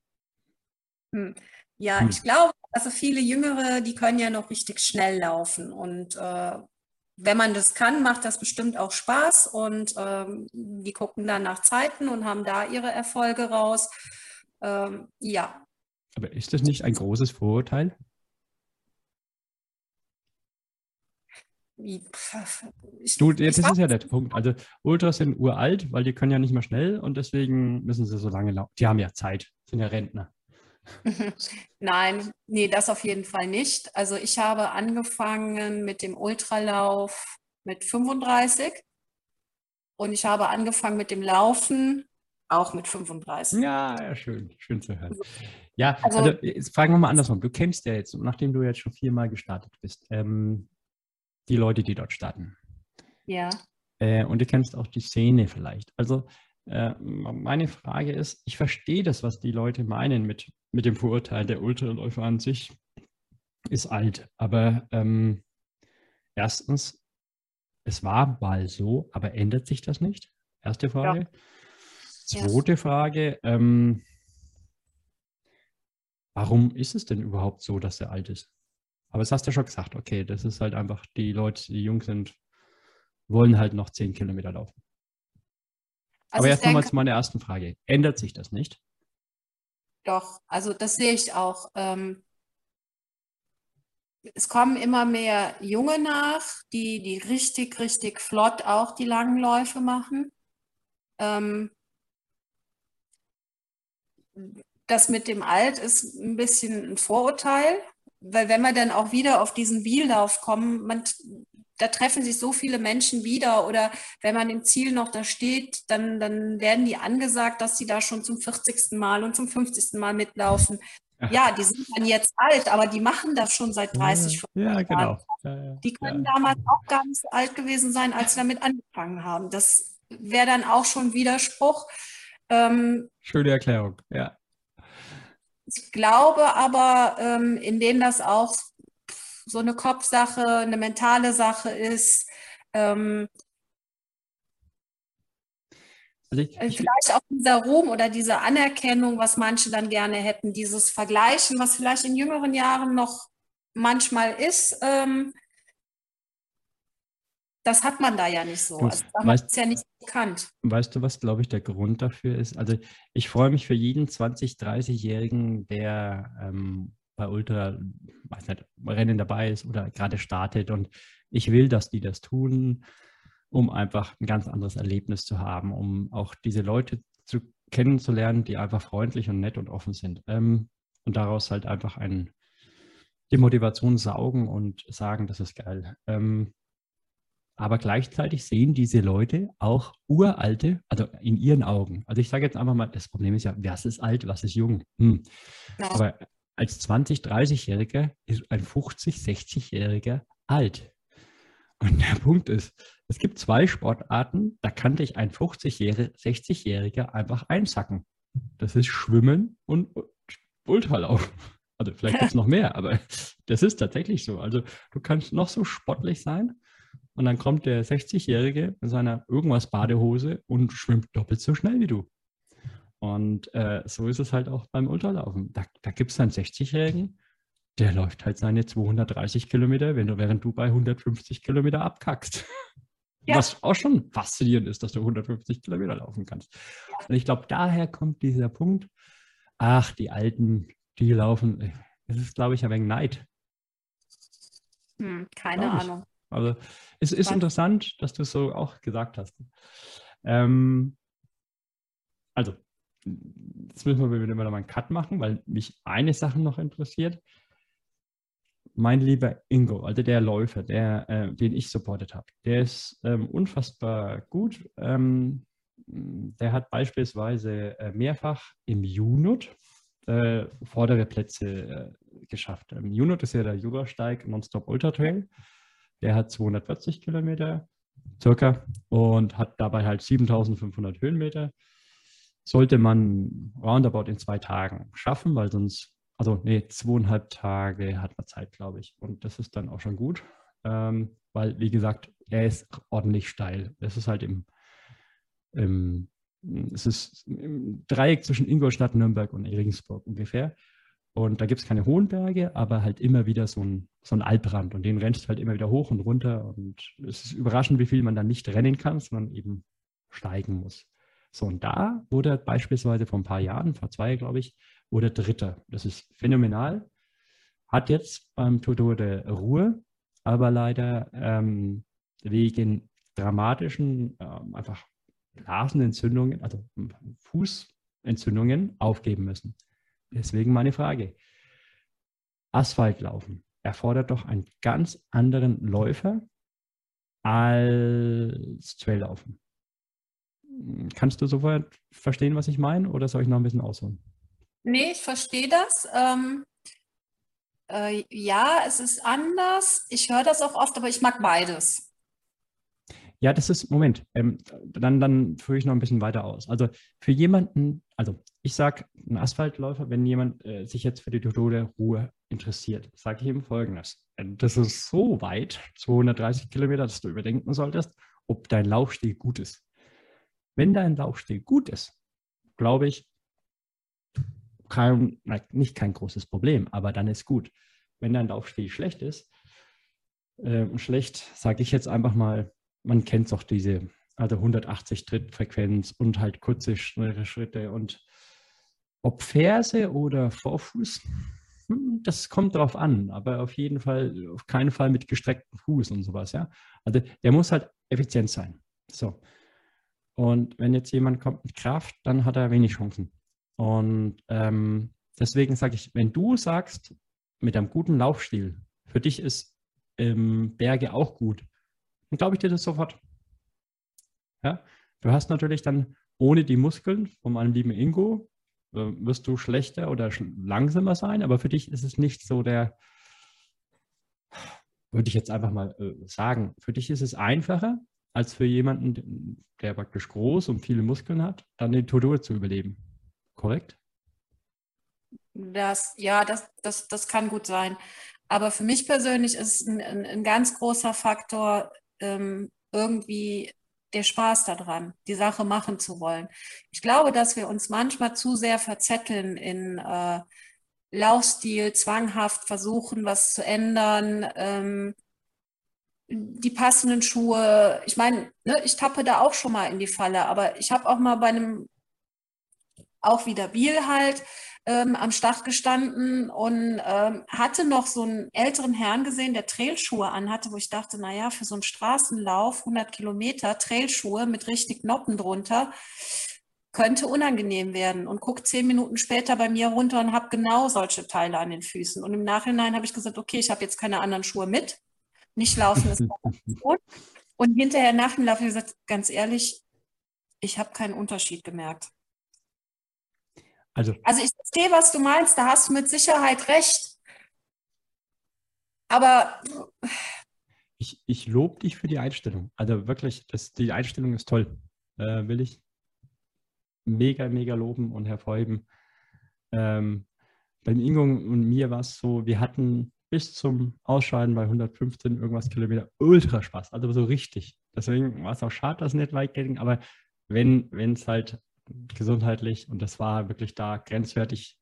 Hm. Ja, hm. ich glaube, also viele Jüngere, die können ja noch richtig schnell laufen. Und äh, wenn man das kann, macht das bestimmt auch Spaß. Und ähm, die gucken dann nach Zeiten und haben da ihre Erfolge raus. Ähm, ja. Aber ist das nicht ein großes Vorurteil? Ich, du, jetzt ist es ja der Punkt. Also Ultras sind uralt, weil die können ja nicht mehr schnell und deswegen müssen sie so lange laufen. Die haben ja Zeit, sind ja Rentner. Nein, nee, das auf jeden Fall nicht. Also ich habe angefangen mit dem Ultralauf mit 35 und ich habe angefangen mit dem Laufen auch mit 35. Ja, ja, schön, schön zu hören. Ja, also, also jetzt fragen wir mal andersrum. Du kennst ja jetzt, nachdem du jetzt schon viermal gestartet bist, ähm, die Leute, die dort starten. Ja. Äh, und du kennst auch die Szene vielleicht. Also äh, meine Frage ist, ich verstehe das, was die Leute meinen mit, mit dem Vorurteil, der Ultraläufer an sich ist alt. Aber ähm, erstens, es war mal so, aber ändert sich das nicht? Erste Frage. Ja. Zweite ja. Frage, ähm, warum ist es denn überhaupt so, dass er alt ist? Aber das hast du ja schon gesagt, okay, das ist halt einfach, die Leute, die jung sind, wollen halt noch zehn Kilometer laufen. Also Aber erst nochmal zu meiner ersten Frage. Ändert sich das nicht? Doch, also das sehe ich auch. Ähm, es kommen immer mehr Junge nach, die, die richtig, richtig flott auch die langen Läufe machen. Ähm, das mit dem Alt ist ein bisschen ein Vorurteil, weil wenn wir dann auch wieder auf diesen Wiellauf kommen, man, da treffen sich so viele Menschen wieder oder wenn man im Ziel noch da steht, dann, dann werden die angesagt, dass sie da schon zum 40. Mal und zum 50. Mal mitlaufen. Ja, die sind dann jetzt alt, aber die machen das schon seit 30, 40 ja, genau. Jahren. Ja, die können ja. damals auch gar nicht so alt gewesen sein, als sie damit angefangen haben. Das wäre dann auch schon Widerspruch. Ähm, Schöne Erklärung, ja. Ich glaube aber, ähm, indem das auch so eine Kopfsache, eine mentale Sache ist, ähm, also ich, äh, vielleicht auch dieser Ruhm oder diese Anerkennung, was manche dann gerne hätten, dieses Vergleichen, was vielleicht in jüngeren Jahren noch manchmal ist, ähm, das hat man da ja nicht so. Also das ist ja nicht bekannt. Weißt du, was, glaube ich, der Grund dafür ist? Also ich freue mich für jeden 20-, 30-Jährigen, der ähm, bei Ultra, weiß nicht, Rennen dabei ist oder gerade startet. Und ich will, dass die das tun, um einfach ein ganz anderes Erlebnis zu haben, um auch diese Leute zu kennenzulernen, die einfach freundlich und nett und offen sind. Ähm, und daraus halt einfach ein, die Motivation saugen und sagen, das ist geil. Ähm, aber gleichzeitig sehen diese Leute auch uralte, also in ihren Augen. Also ich sage jetzt einfach mal, das Problem ist ja, was ist alt, was ist jung? Hm. Aber als 20, 30-Jähriger ist ein 50, 60-Jähriger alt. Und der Punkt ist, es gibt zwei Sportarten, da kann dich ein 50-Jähriger, 60-Jähriger einfach einsacken. Das ist Schwimmen und Ultralaufen. Also vielleicht gibt es noch mehr, aber das ist tatsächlich so. Also du kannst noch so sportlich sein, und dann kommt der 60-Jährige in seiner irgendwas Badehose und schwimmt doppelt so schnell wie du. Und äh, so ist es halt auch beim Ultralaufen. Da, da gibt es einen 60-Jährigen, der läuft halt seine 230 Kilometer, wenn du, während du bei 150 Kilometer abkackst. Ja. Was auch schon faszinierend ist, dass du 150 Kilometer laufen kannst. Und ich glaube, daher kommt dieser Punkt, ach, die Alten, die laufen, es ist, glaube ich, ein wenig Neid. Hm, keine Ahnung. Also es ist interessant, dass du es so auch gesagt hast. Ähm, also, jetzt müssen wir wieder mal einen Cut machen, weil mich eine Sache noch interessiert. Mein lieber Ingo, also der Läufer, der, äh, den ich supportet habe, der ist ähm, unfassbar gut. Ähm, der hat beispielsweise äh, mehrfach im Junut äh, vordere Plätze äh, geschafft. Im Junut ist ja der Jurasteig Nonstop Ultra Trail. Der hat 240 Kilometer circa und hat dabei halt 7500 Höhenmeter. Sollte man roundabout in zwei Tagen schaffen, weil sonst, also nee, zweieinhalb Tage hat man Zeit, glaube ich. Und das ist dann auch schon gut, ähm, weil, wie gesagt, er ist ordentlich steil. Das ist halt im, im es ist im Dreieck zwischen Ingolstadt, Nürnberg und Regensburg ungefähr. Und da gibt es keine hohen Berge, aber halt immer wieder so ein, so ein Albrand. Und den rennst du halt immer wieder hoch und runter. Und es ist überraschend, wie viel man dann nicht rennen kann, sondern eben steigen muss. So, und da wurde beispielsweise vor ein paar Jahren, vor zwei, glaube ich, wurde Dritter. Das ist phänomenal. Hat jetzt beim Tour der Ruhe, aber leider ähm, wegen dramatischen, ähm, einfach Blasenentzündungen, also Fußentzündungen aufgeben müssen. Deswegen meine Frage. Asphaltlaufen erfordert doch einen ganz anderen Läufer als Traillaufen. Kannst du sofort verstehen, was ich meine, oder soll ich noch ein bisschen ausholen? Nee, ich verstehe das. Ähm, äh, ja, es ist anders. Ich höre das auch oft, aber ich mag beides. Ja, das ist, Moment, ähm, dann, dann führe ich noch ein bisschen weiter aus. Also für jemanden, also ich sage, ein Asphaltläufer, wenn jemand äh, sich jetzt für die totale Ruhe interessiert, sage ich ihm folgendes. Äh, das ist so weit, 230 Kilometer, dass du überdenken solltest, ob dein Laufstil gut ist. Wenn dein Laufstil gut ist, glaube ich, kein, nicht kein großes Problem, aber dann ist gut. Wenn dein Laufstil schlecht ist, äh, schlecht, sage ich jetzt einfach mal, man kennt doch diese, also 180 Trittfrequenz und halt kurze, schnelle Schritte und ob Ferse oder Vorfuß, hm, das kommt drauf an, aber auf jeden Fall, auf keinen Fall mit gestrecktem Fuß und sowas, ja. Also der muss halt effizient sein. So. Und wenn jetzt jemand kommt mit Kraft, dann hat er wenig Chancen. Und ähm, deswegen sage ich, wenn du sagst, mit einem guten Laufstil, für dich ist ähm, Berge auch gut, dann glaube ich dir das sofort. Ja? Du hast natürlich dann ohne die Muskeln von meinem lieben Ingo, äh, wirst du schlechter oder sch langsamer sein, aber für dich ist es nicht so der, würde ich jetzt einfach mal äh, sagen, für dich ist es einfacher, als für jemanden, der praktisch groß und viele Muskeln hat, dann den Tour zu überleben korrekt? Das, ja, das, das, das kann gut sein. Aber für mich persönlich ist ein, ein, ein ganz großer Faktor ähm, irgendwie der Spaß daran, die Sache machen zu wollen. Ich glaube, dass wir uns manchmal zu sehr verzetteln in äh, Laufstil, zwanghaft versuchen, was zu ändern, ähm, die passenden Schuhe. Ich meine, ne, ich tappe da auch schon mal in die Falle, aber ich habe auch mal bei einem auch wieder Biel halt ähm, am Start gestanden und ähm, hatte noch so einen älteren Herrn gesehen, der Trailschuhe anhatte, wo ich dachte, naja, für so einen Straßenlauf, 100 Kilometer, Trailschuhe mit richtig Noppen drunter, könnte unangenehm werden und guckt zehn Minuten später bei mir runter und habe genau solche Teile an den Füßen. Und im Nachhinein habe ich gesagt, okay, ich habe jetzt keine anderen Schuhe mit. Nicht laufen ist gut. Und hinterher nach dem Lauf habe ich gesagt, ganz ehrlich, ich habe keinen Unterschied gemerkt. Also, also ich verstehe, was du meinst, da hast du mit Sicherheit recht. Aber ich, ich lobe dich für die Einstellung. Also wirklich, das, die Einstellung ist toll. Äh, will ich mega, mega loben und hervorheben. Ähm, beim Ingo und mir war es so, wir hatten bis zum Ausscheiden bei 115 irgendwas Kilometer ultra Spaß. Also so richtig. Deswegen war es auch schade, dass es nicht weit ging, aber wenn es halt gesundheitlich und das war wirklich da grenzwertig.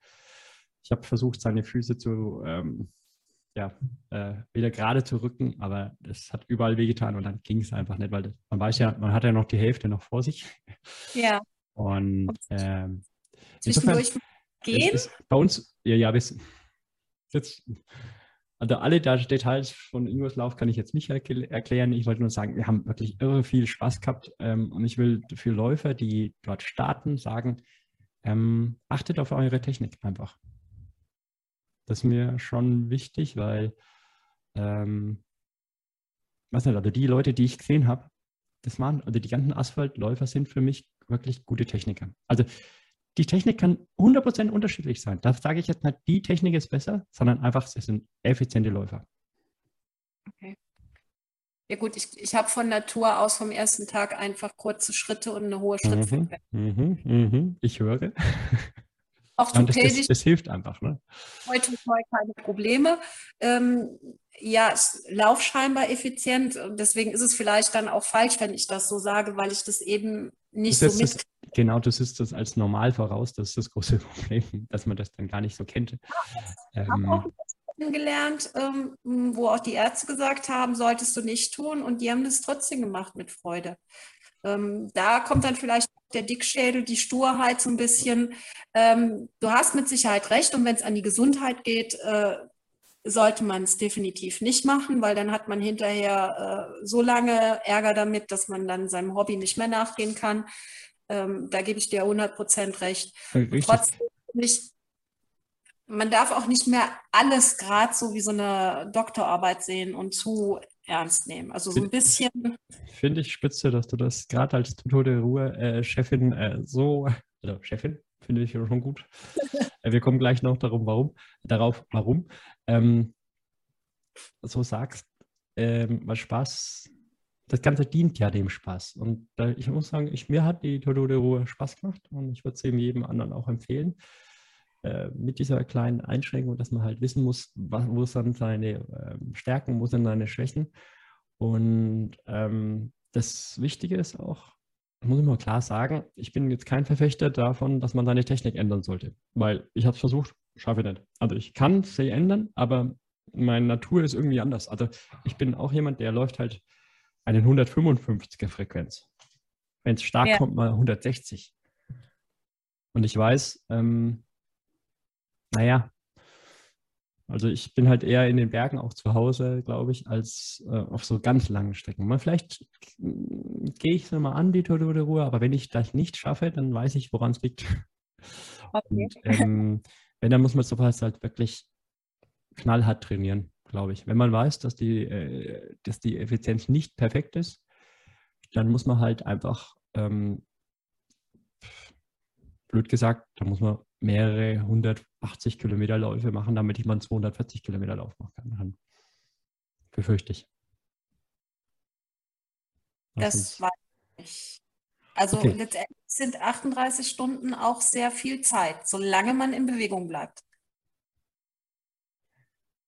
Ich habe versucht, seine Füße zu, ähm, ja, äh, wieder gerade zu rücken, aber es hat überall wehgetan und dann ging es einfach nicht, weil man weiß ja, man hat ja noch die Hälfte noch vor sich. Ja. Und ähm, zwischendurch gehen? Bei uns, ja, ja, bis, jetzt also alle Details von Ingos Lauf kann ich jetzt nicht erklären. Ich wollte nur sagen, wir haben wirklich irre viel Spaß gehabt. Ähm, und ich will für Läufer, die dort starten, sagen, ähm, achtet auf eure Technik einfach. Das ist mir schon wichtig, weil, ähm, was nicht, also die Leute, die ich gesehen habe, das waren, also die ganzen Asphaltläufer sind für mich wirklich gute Techniker. Also die Technik kann 100% unterschiedlich sein. Da sage ich jetzt nicht, die Technik ist besser, sondern einfach, sie sind effiziente Läufer. Okay. Ja gut, ich, ich habe von Natur aus vom ersten Tag einfach kurze Schritte und eine hohe Schrittfrequenz. Mhm, mhm, mhm. Ich höre. Auch ja, das, das, das, hilft einfach. Ne? Heute, heute keine Probleme. Ähm, ja, ich laufe scheinbar effizient. Deswegen ist es vielleicht dann auch falsch, wenn ich das so sage, weil ich das eben nicht das so mit. Genau, du siehst das als normal voraus. Das ist das große Problem, dass man das dann gar nicht so kennt. Ich ähm, habe auch gelernt, ähm, wo auch die Ärzte gesagt haben, solltest du nicht tun. Und die haben das trotzdem gemacht mit Freude. Ähm, da kommt dann vielleicht der Dickschädel, die Sturheit so ein bisschen. Ähm, du hast mit Sicherheit recht. Und wenn es an die Gesundheit geht, äh, sollte man es definitiv nicht machen, weil dann hat man hinterher äh, so lange Ärger damit, dass man dann seinem Hobby nicht mehr nachgehen kann. Ähm, da gebe ich dir 100 Prozent recht. Trotzdem nicht, man darf auch nicht mehr alles gerade so wie so eine Doktorarbeit sehen und zu ernst nehmen. Also so ein bisschen. Finde ich spitze, dass du das gerade als Tote Ruhe-Chefin äh, so, also Chefin, finde ich schon gut. Äh, wir kommen gleich noch darum, warum, darauf, warum. Ähm, so sagst, ähm, weil Spaß, das Ganze dient ja dem Spaß. Und äh, ich muss sagen, ich, mir hat die Tote Ruhe Spaß gemacht und ich würde es eben jedem anderen auch empfehlen. Äh, mit dieser kleinen Einschränkung, dass man halt wissen muss, was, wo sind seine äh, Stärken, wo sind seine Schwächen. Und ähm, das Wichtige ist auch, muss ich mal klar sagen, ich bin jetzt kein Verfechter davon, dass man seine Technik ändern sollte, weil ich habe es versucht, schaffe ich nicht. Also ich kann sie ändern, aber meine Natur ist irgendwie anders. Also ich bin auch jemand, der läuft halt eine 155er Frequenz. Wenn es stark ja. kommt, mal 160. Und ich weiß, ähm, naja, also ich bin halt eher in den Bergen auch zu Hause, glaube ich, als äh, auf so ganz langen Strecken. Mal vielleicht äh, gehe ich es mal an, die Tour de Ruhe, aber wenn ich das nicht schaffe, dann weiß ich, woran es liegt. Okay. Und, ähm, wenn, dann muss man sowas halt wirklich knallhart trainieren, glaube ich. Wenn man weiß, dass die, äh, dass die Effizienz nicht perfekt ist, dann muss man halt einfach, ähm, blöd gesagt, da muss man mehrere 180 Kilometer Läufe machen, damit ich mal einen 240 Kilometer Lauf machen kann. Befürchte ich. Das weiß ich. Also okay. letztendlich sind 38 Stunden auch sehr viel Zeit, solange man in Bewegung bleibt.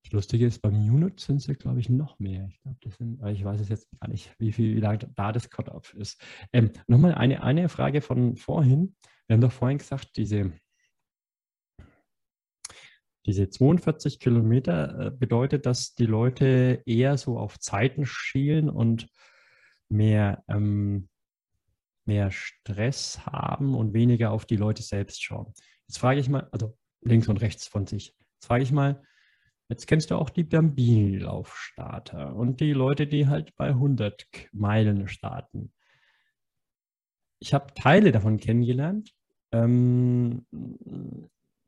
Das Lustige ist, beim Unit sind es, glaube ich, noch mehr. Ich glaube, das sind, ich weiß es jetzt gar nicht, wie viel, wie lange da das Cut-Off ist. Ähm, Nochmal eine, eine Frage von vorhin. Wir haben doch vorhin gesagt, diese diese 42 Kilometer äh, bedeutet, dass die Leute eher so auf Zeiten schielen und mehr, ähm, mehr Stress haben und weniger auf die Leute selbst schauen. Jetzt frage ich mal, also links und rechts von sich. Jetzt frage ich mal, jetzt kennst du auch die Bambini-Laufstarter und die Leute, die halt bei 100 Meilen starten. Ich habe Teile davon kennengelernt. Ähm,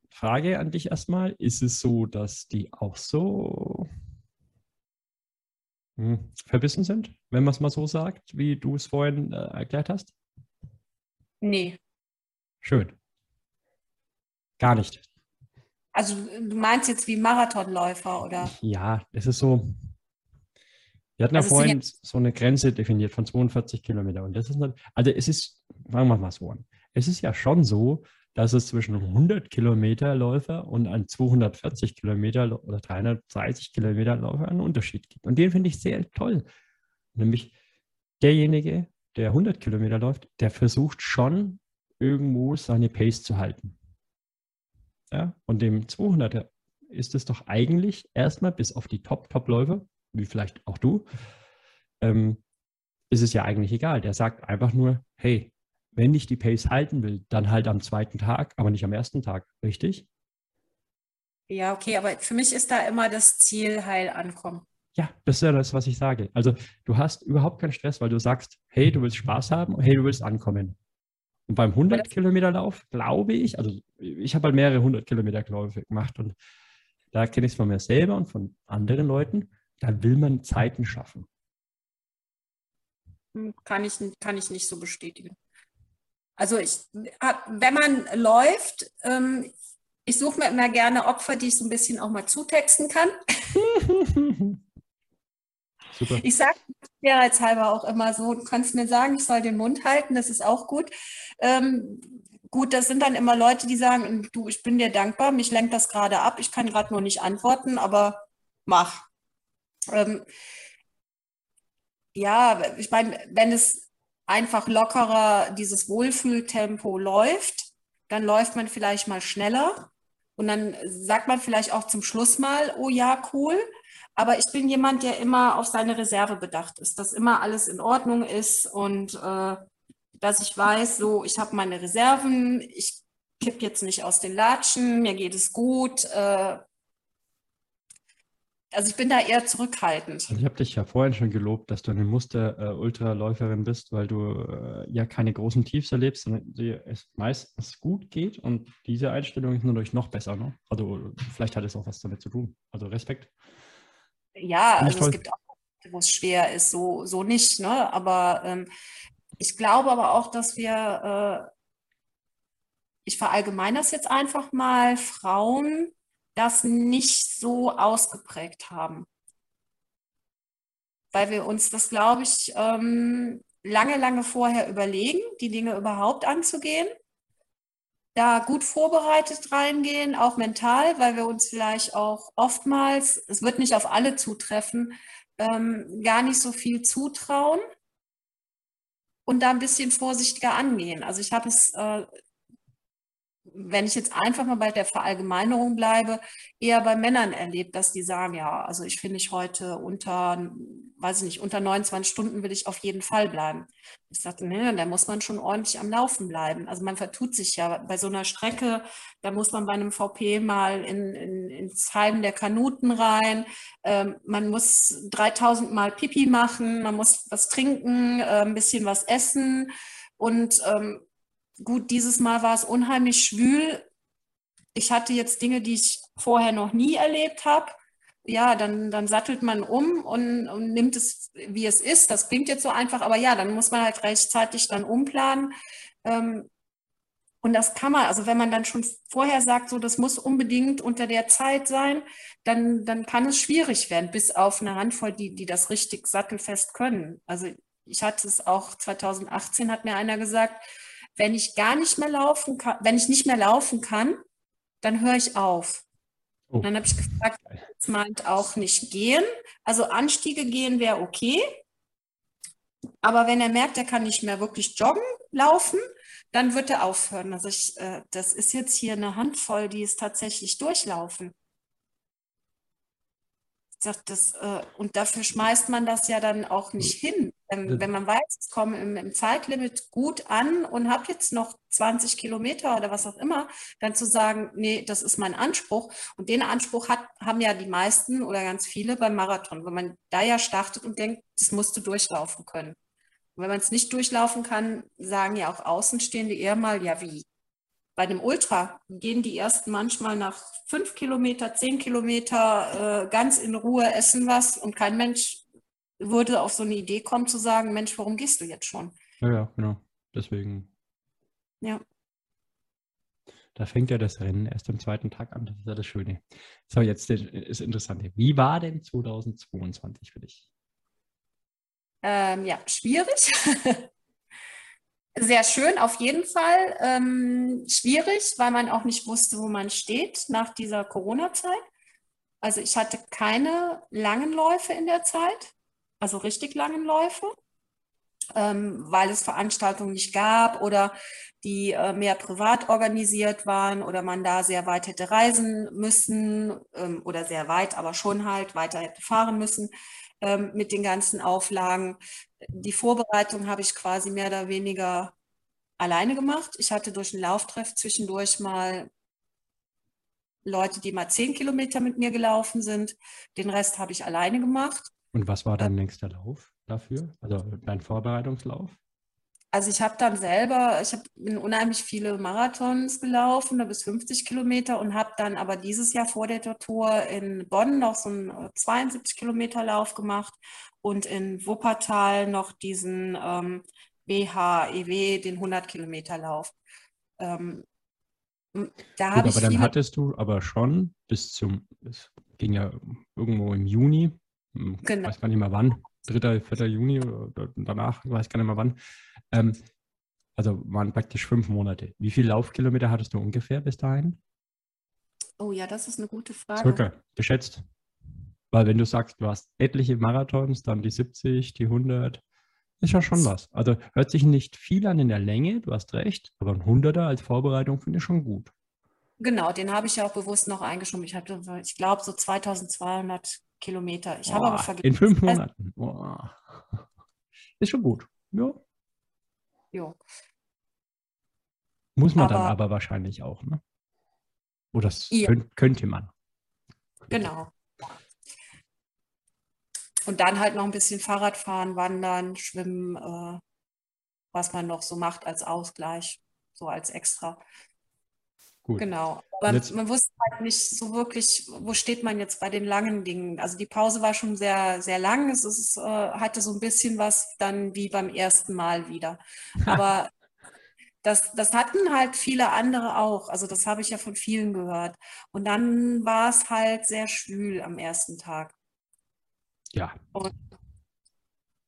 Frage an dich erstmal, ist es so, dass die auch so hm, verbissen sind, wenn man es mal so sagt, wie du es vorhin äh, erklärt hast? Nee. Schön. Gar nicht. Also du meinst jetzt wie Marathonläufer, oder? Ja, es ist so. Wir hatten also ja vorhin so eine Grenze definiert von 42 Kilometer. Und das ist, also es ist, sagen wir mal so an, es ist ja schon so, dass es zwischen 100 Kilometer Läufer und ein 240 Kilometer oder 330 Kilometer Läufer einen Unterschied gibt. Und den finde ich sehr toll. Nämlich derjenige, der 100 Kilometer läuft, der versucht schon irgendwo seine Pace zu halten. Ja, und dem 200er ist es doch eigentlich erstmal bis auf die Top-Top-Läufer, wie vielleicht auch du, ähm, ist es ja eigentlich egal. Der sagt einfach nur, hey, wenn ich die Pace halten will, dann halt am zweiten Tag, aber nicht am ersten Tag, richtig? Ja, okay, aber für mich ist da immer das Ziel heil ankommen. Ja, das ist ja das, was ich sage. Also du hast überhaupt keinen Stress, weil du sagst, hey, du willst Spaß haben, hey, du willst ankommen. Und beim 100 Kilometer Lauf, glaube ich, also ich habe halt mehrere 100 Kilometer Läufe gemacht und da kenne ich es von mir selber und von anderen Leuten, da will man Zeiten schaffen. Hm, kann ich, kann ich nicht so bestätigen. Also ich wenn man läuft, ähm, ich suche mir immer gerne Opfer, die ich so ein bisschen auch mal zutexten kann. Super. Ich sage halber auch immer so, du kannst mir sagen, ich soll den Mund halten, das ist auch gut. Ähm, gut, das sind dann immer Leute, die sagen, du, ich bin dir dankbar, mich lenkt das gerade ab, ich kann gerade nur nicht antworten, aber mach. Ähm, ja, ich meine, wenn es einfach lockerer dieses Wohlfühltempo läuft, dann läuft man vielleicht mal schneller und dann sagt man vielleicht auch zum Schluss mal, oh ja, cool. Aber ich bin jemand, der immer auf seine Reserve bedacht ist, dass immer alles in Ordnung ist und äh, dass ich weiß, so, ich habe meine Reserven, ich kipp jetzt nicht aus den Latschen, mir geht es gut, äh, also ich bin da eher zurückhaltend. Also ich habe dich ja vorhin schon gelobt, dass du eine Muster-Ultraläuferin äh, bist, weil du äh, ja keine großen Tiefs erlebst, sondern dir es meistens gut geht. Und diese Einstellung ist natürlich noch besser. Ne? Also vielleicht hat es auch was damit zu tun. Also Respekt. Ja, also es gibt auch wo es schwer ist, so, so nicht. Ne? Aber ähm, ich glaube aber auch, dass wir, äh, ich verallgemeine das jetzt einfach mal, Frauen das nicht so ausgeprägt haben. Weil wir uns das, glaube ich, ähm, lange, lange vorher überlegen, die Dinge überhaupt anzugehen da gut vorbereitet reingehen, auch mental, weil wir uns vielleicht auch oftmals, es wird nicht auf alle zutreffen, ähm, gar nicht so viel zutrauen und da ein bisschen vorsichtiger angehen. Also ich habe es äh, wenn ich jetzt einfach mal bei der Verallgemeinerung bleibe, eher bei Männern erlebt, dass die sagen, ja, also ich finde ich heute unter, weiß ich nicht, unter 29 Stunden will ich auf jeden Fall bleiben. Ich sagte, nee, da muss man schon ordentlich am Laufen bleiben. Also man vertut sich ja bei so einer Strecke, da muss man bei einem VP mal in, in, ins Heim der Kanuten rein, ähm, man muss 3000 Mal Pipi machen, man muss was trinken, äh, ein bisschen was essen und ähm, gut, dieses Mal war es unheimlich schwül. Ich hatte jetzt Dinge, die ich vorher noch nie erlebt habe. Ja, dann, dann sattelt man um und, und nimmt es, wie es ist. Das klingt jetzt so einfach, aber ja, dann muss man halt rechtzeitig dann umplanen. Ähm, und das kann man, also wenn man dann schon vorher sagt, so das muss unbedingt unter der Zeit sein, dann, dann kann es schwierig werden, bis auf eine Handvoll, die, die das richtig sattelfest können. Also ich hatte es auch 2018, hat mir einer gesagt, wenn ich gar nicht mehr laufen kann, wenn ich nicht mehr laufen kann, dann höre ich auf. Oh. Dann habe ich gefragt, das meint auch nicht gehen. Also Anstiege gehen wäre okay. Aber wenn er merkt, er kann nicht mehr wirklich joggen, laufen, dann wird er aufhören. Also ich, äh, das ist jetzt hier eine Handvoll, die es tatsächlich durchlaufen. Sagt das, äh, und dafür schmeißt man das ja dann auch nicht hin. Ähm, wenn man weiß, ich komme im, im Zeitlimit gut an und habe jetzt noch 20 Kilometer oder was auch immer, dann zu sagen, nee, das ist mein Anspruch. Und den Anspruch hat, haben ja die meisten oder ganz viele beim Marathon, wenn man da ja startet und denkt, das musst du durchlaufen können. Und wenn man es nicht durchlaufen kann, sagen ja auch Außenstehende eher mal, ja wie? Bei einem Ultra gehen die ersten manchmal nach fünf Kilometer, zehn Kilometer äh, ganz in Ruhe, essen was und kein Mensch würde auf so eine Idee kommen zu sagen, Mensch, warum gehst du jetzt schon? Ja, ja, genau. Deswegen. Ja. Da fängt ja das Rennen erst am zweiten Tag an. Das ist ja das Schöne. So, jetzt ist interessant. Wie war denn 2022 für dich? Ähm, ja, schwierig. Sehr schön, auf jeden Fall. Ähm, schwierig, weil man auch nicht wusste, wo man steht nach dieser Corona-Zeit. Also ich hatte keine langen Läufe in der Zeit, also richtig langen Läufe, ähm, weil es Veranstaltungen nicht gab oder die äh, mehr privat organisiert waren oder man da sehr weit hätte reisen müssen ähm, oder sehr weit, aber schon halt weiter hätte fahren müssen ähm, mit den ganzen Auflagen. Die Vorbereitung habe ich quasi mehr oder weniger alleine gemacht. Ich hatte durch einen Lauftreff zwischendurch mal Leute, die mal zehn Kilometer mit mir gelaufen sind. Den Rest habe ich alleine gemacht. Und was war dein längster Lauf dafür? Also dein Vorbereitungslauf? Also ich habe dann selber, ich habe unheimlich viele Marathons gelaufen, bis 50 Kilometer und habe dann aber dieses Jahr vor der Tour in Bonn noch so einen 72 äh, Kilometer Lauf gemacht und in Wuppertal noch diesen ähm, BHEW, den 100 Kilometer Lauf. Ähm, da Gut, aber dann hattest du aber schon bis zum, es ging ja irgendwo im Juni, hm, genau. weiß gar nicht mehr wann, 3., 4. Juni oder danach, weiß gar nicht mehr wann. Ähm, also waren praktisch fünf Monate. Wie viele Laufkilometer hattest du ungefähr bis dahin? Oh ja, das ist eine gute Frage. Circa, geschätzt. Weil wenn du sagst, du hast etliche Marathons, dann die 70, die 100, ist ja schon was. Also hört sich nicht viel an in der Länge, du hast recht, aber ein 100er als Vorbereitung finde ich schon gut. Genau, den habe ich ja auch bewusst noch eingeschoben. Ich hatte, ich glaube, so 2200 Kilometer. Ich habe aber vergessen. In fünf Monaten. Boah. Ist schon gut. Ja. Jo. Muss man aber, dann aber wahrscheinlich auch, ne? Oder das ja. könnt, könnte man. Genau. Und dann halt noch ein bisschen Fahrrad fahren, wandern, schwimmen, äh, was man noch so macht als Ausgleich, so als extra. Gut. Genau. Aber jetzt, man wusste halt nicht so wirklich, wo steht man jetzt bei den langen Dingen. Also die Pause war schon sehr, sehr lang. Es ist, äh, hatte so ein bisschen was dann wie beim ersten Mal wieder. Aber das, das hatten halt viele andere auch. Also das habe ich ja von vielen gehört. Und dann war es halt sehr schwül am ersten Tag. Ja. Und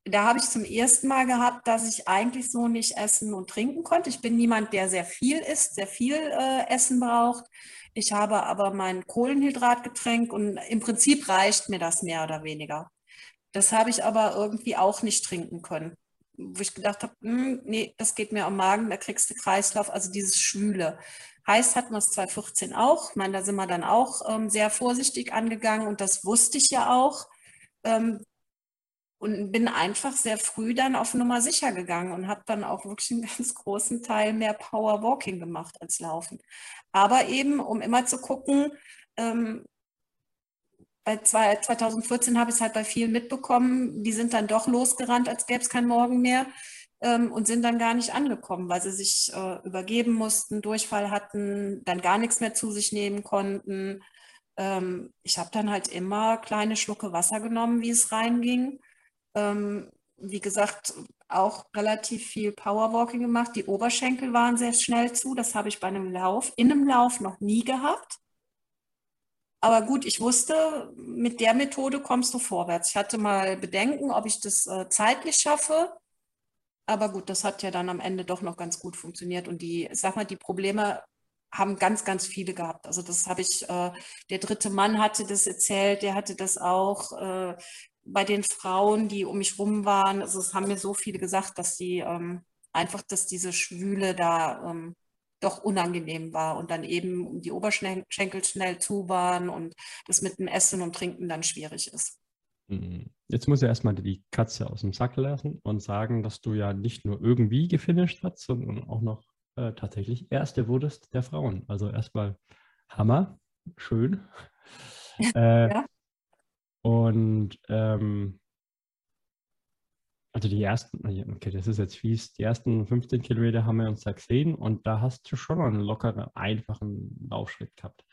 da habe ich zum ersten Mal gehabt, dass ich eigentlich so nicht essen und trinken konnte. Ich bin niemand, der sehr viel isst, sehr viel äh, Essen braucht. Ich habe aber mein Kohlenhydratgetränk und im Prinzip reicht mir das mehr oder weniger. Das habe ich aber irgendwie auch nicht trinken können. Wo ich gedacht habe, hm, nee, das geht mir am Magen, da kriegst du Kreislauf, also dieses Schwüle. Heißt hatten wir es 2014 auch. Ich meine, da sind wir dann auch ähm, sehr vorsichtig angegangen und das wusste ich ja auch. Ähm, und bin einfach sehr früh dann auf Nummer sicher gegangen und habe dann auch wirklich einen ganz großen Teil mehr Power Walking gemacht als Laufen. Aber eben, um immer zu gucken, ähm, bei 2014 habe ich es halt bei vielen mitbekommen, die sind dann doch losgerannt, als gäbe es kein Morgen mehr ähm, und sind dann gar nicht angekommen, weil sie sich äh, übergeben mussten, Durchfall hatten, dann gar nichts mehr zu sich nehmen konnten. Ähm, ich habe dann halt immer kleine Schlucke Wasser genommen, wie es reinging ähm, wie gesagt, auch relativ viel Powerwalking gemacht. Die Oberschenkel waren sehr schnell zu. Das habe ich bei einem Lauf, in einem Lauf noch nie gehabt. Aber gut, ich wusste, mit der Methode kommst du vorwärts. Ich hatte mal Bedenken, ob ich das äh, zeitlich schaffe. Aber gut, das hat ja dann am Ende doch noch ganz gut funktioniert. Und die, sag mal, die Probleme haben ganz, ganz viele gehabt. Also das habe ich, äh, der dritte Mann hatte das erzählt, der hatte das auch. Äh, bei den Frauen, die um mich rum waren, also es haben mir so viele gesagt, dass sie ähm, einfach, dass diese Schwüle da ähm, doch unangenehm war und dann eben die Oberschenkel schnell zu waren und das mit dem Essen und Trinken dann schwierig ist. Mhm. Jetzt muss ich erstmal die Katze aus dem Sack lassen und sagen, dass du ja nicht nur irgendwie gefinisht hast, sondern auch noch äh, tatsächlich Erste wurdest der Frauen. Also erstmal Hammer, schön. Äh, ja. Und ähm, also die ersten, okay, das ist jetzt fies, die ersten 15 Kilometer haben wir uns da gesehen und da hast du schon einen lockeren, einfachen Laufschritt gehabt.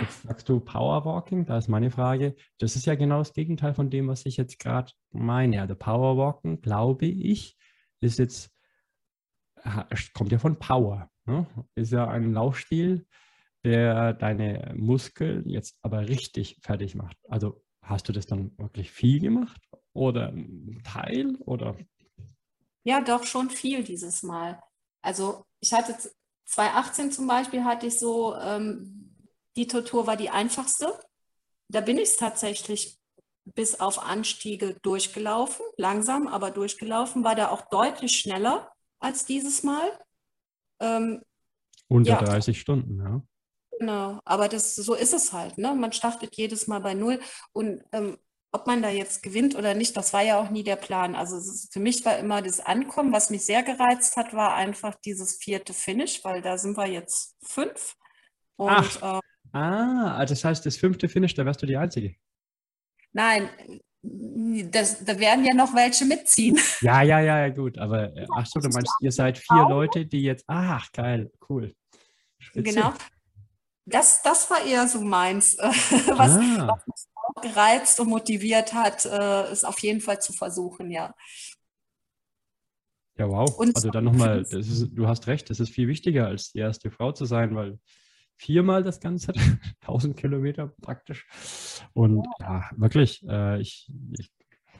Jetzt sagst du Powerwalking, da ist meine Frage. Das ist ja genau das Gegenteil von dem, was ich jetzt gerade meine. Also Powerwalking, glaube ich, ist jetzt, kommt ja von Power. Ne? Ist ja ein Laufstil, der deine Muskeln jetzt aber richtig fertig macht. Also Hast du das dann wirklich viel gemacht oder ein Teil oder? Ja, doch schon viel dieses Mal. Also ich hatte 2018 zum Beispiel hatte ich so, ähm, die Tortur war die einfachste. Da bin ich es tatsächlich bis auf Anstiege durchgelaufen, langsam, aber durchgelaufen, war da auch deutlich schneller als dieses Mal. Ähm, Unter ja. 30 Stunden, ja. Genau, aber das, so ist es halt. Ne? Man startet jedes Mal bei Null. Und ähm, ob man da jetzt gewinnt oder nicht, das war ja auch nie der Plan. Also ist, für mich war immer das Ankommen, was mich sehr gereizt hat, war einfach dieses vierte Finish, weil da sind wir jetzt fünf. Und, Ach. Äh, ah, also das heißt, das fünfte Finish, da wärst du die Einzige. Nein, das, da werden ja noch welche mitziehen. Ja, ja, ja, gut. Aber äh, ach so, du meinst, ihr seid vier Leute, die jetzt. Ach, geil, cool. Spitze. Genau das, das war eher so meins, äh, was, ah. was mich auch gereizt und motiviert hat, äh, es auf jeden Fall zu versuchen, ja. Ja, wow. Und also dann nochmal, du hast recht, das ist viel wichtiger, als die erste Frau zu sein, weil viermal das Ganze, 1000 Kilometer praktisch. Und ja, ja wirklich, äh, ich, ich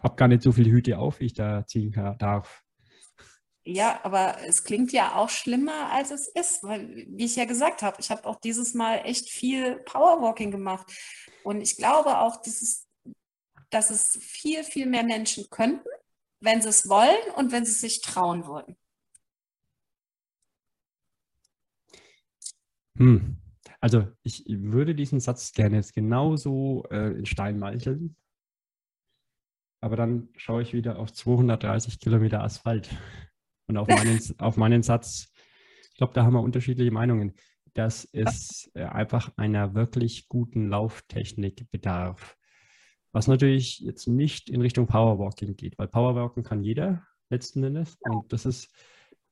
habe gar nicht so viele Hüte auf, wie ich da ziehen kann, darf. Ja, aber es klingt ja auch schlimmer, als es ist, weil, wie ich ja gesagt habe, ich habe auch dieses Mal echt viel Powerwalking gemacht. Und ich glaube auch, dass es, dass es viel, viel mehr Menschen könnten, wenn sie es wollen und wenn sie sich trauen würden. Hm. Also ich würde diesen Satz gerne jetzt genauso äh, in Stein meicheln. Aber dann schaue ich wieder auf 230 Kilometer Asphalt. Und auf meinen, auf meinen Satz, ich glaube, da haben wir unterschiedliche Meinungen, dass es äh, einfach einer wirklich guten Lauftechnik bedarf. Was natürlich jetzt nicht in Richtung Powerwalking geht, weil Powerwalking kann jeder letzten Endes. Und das ist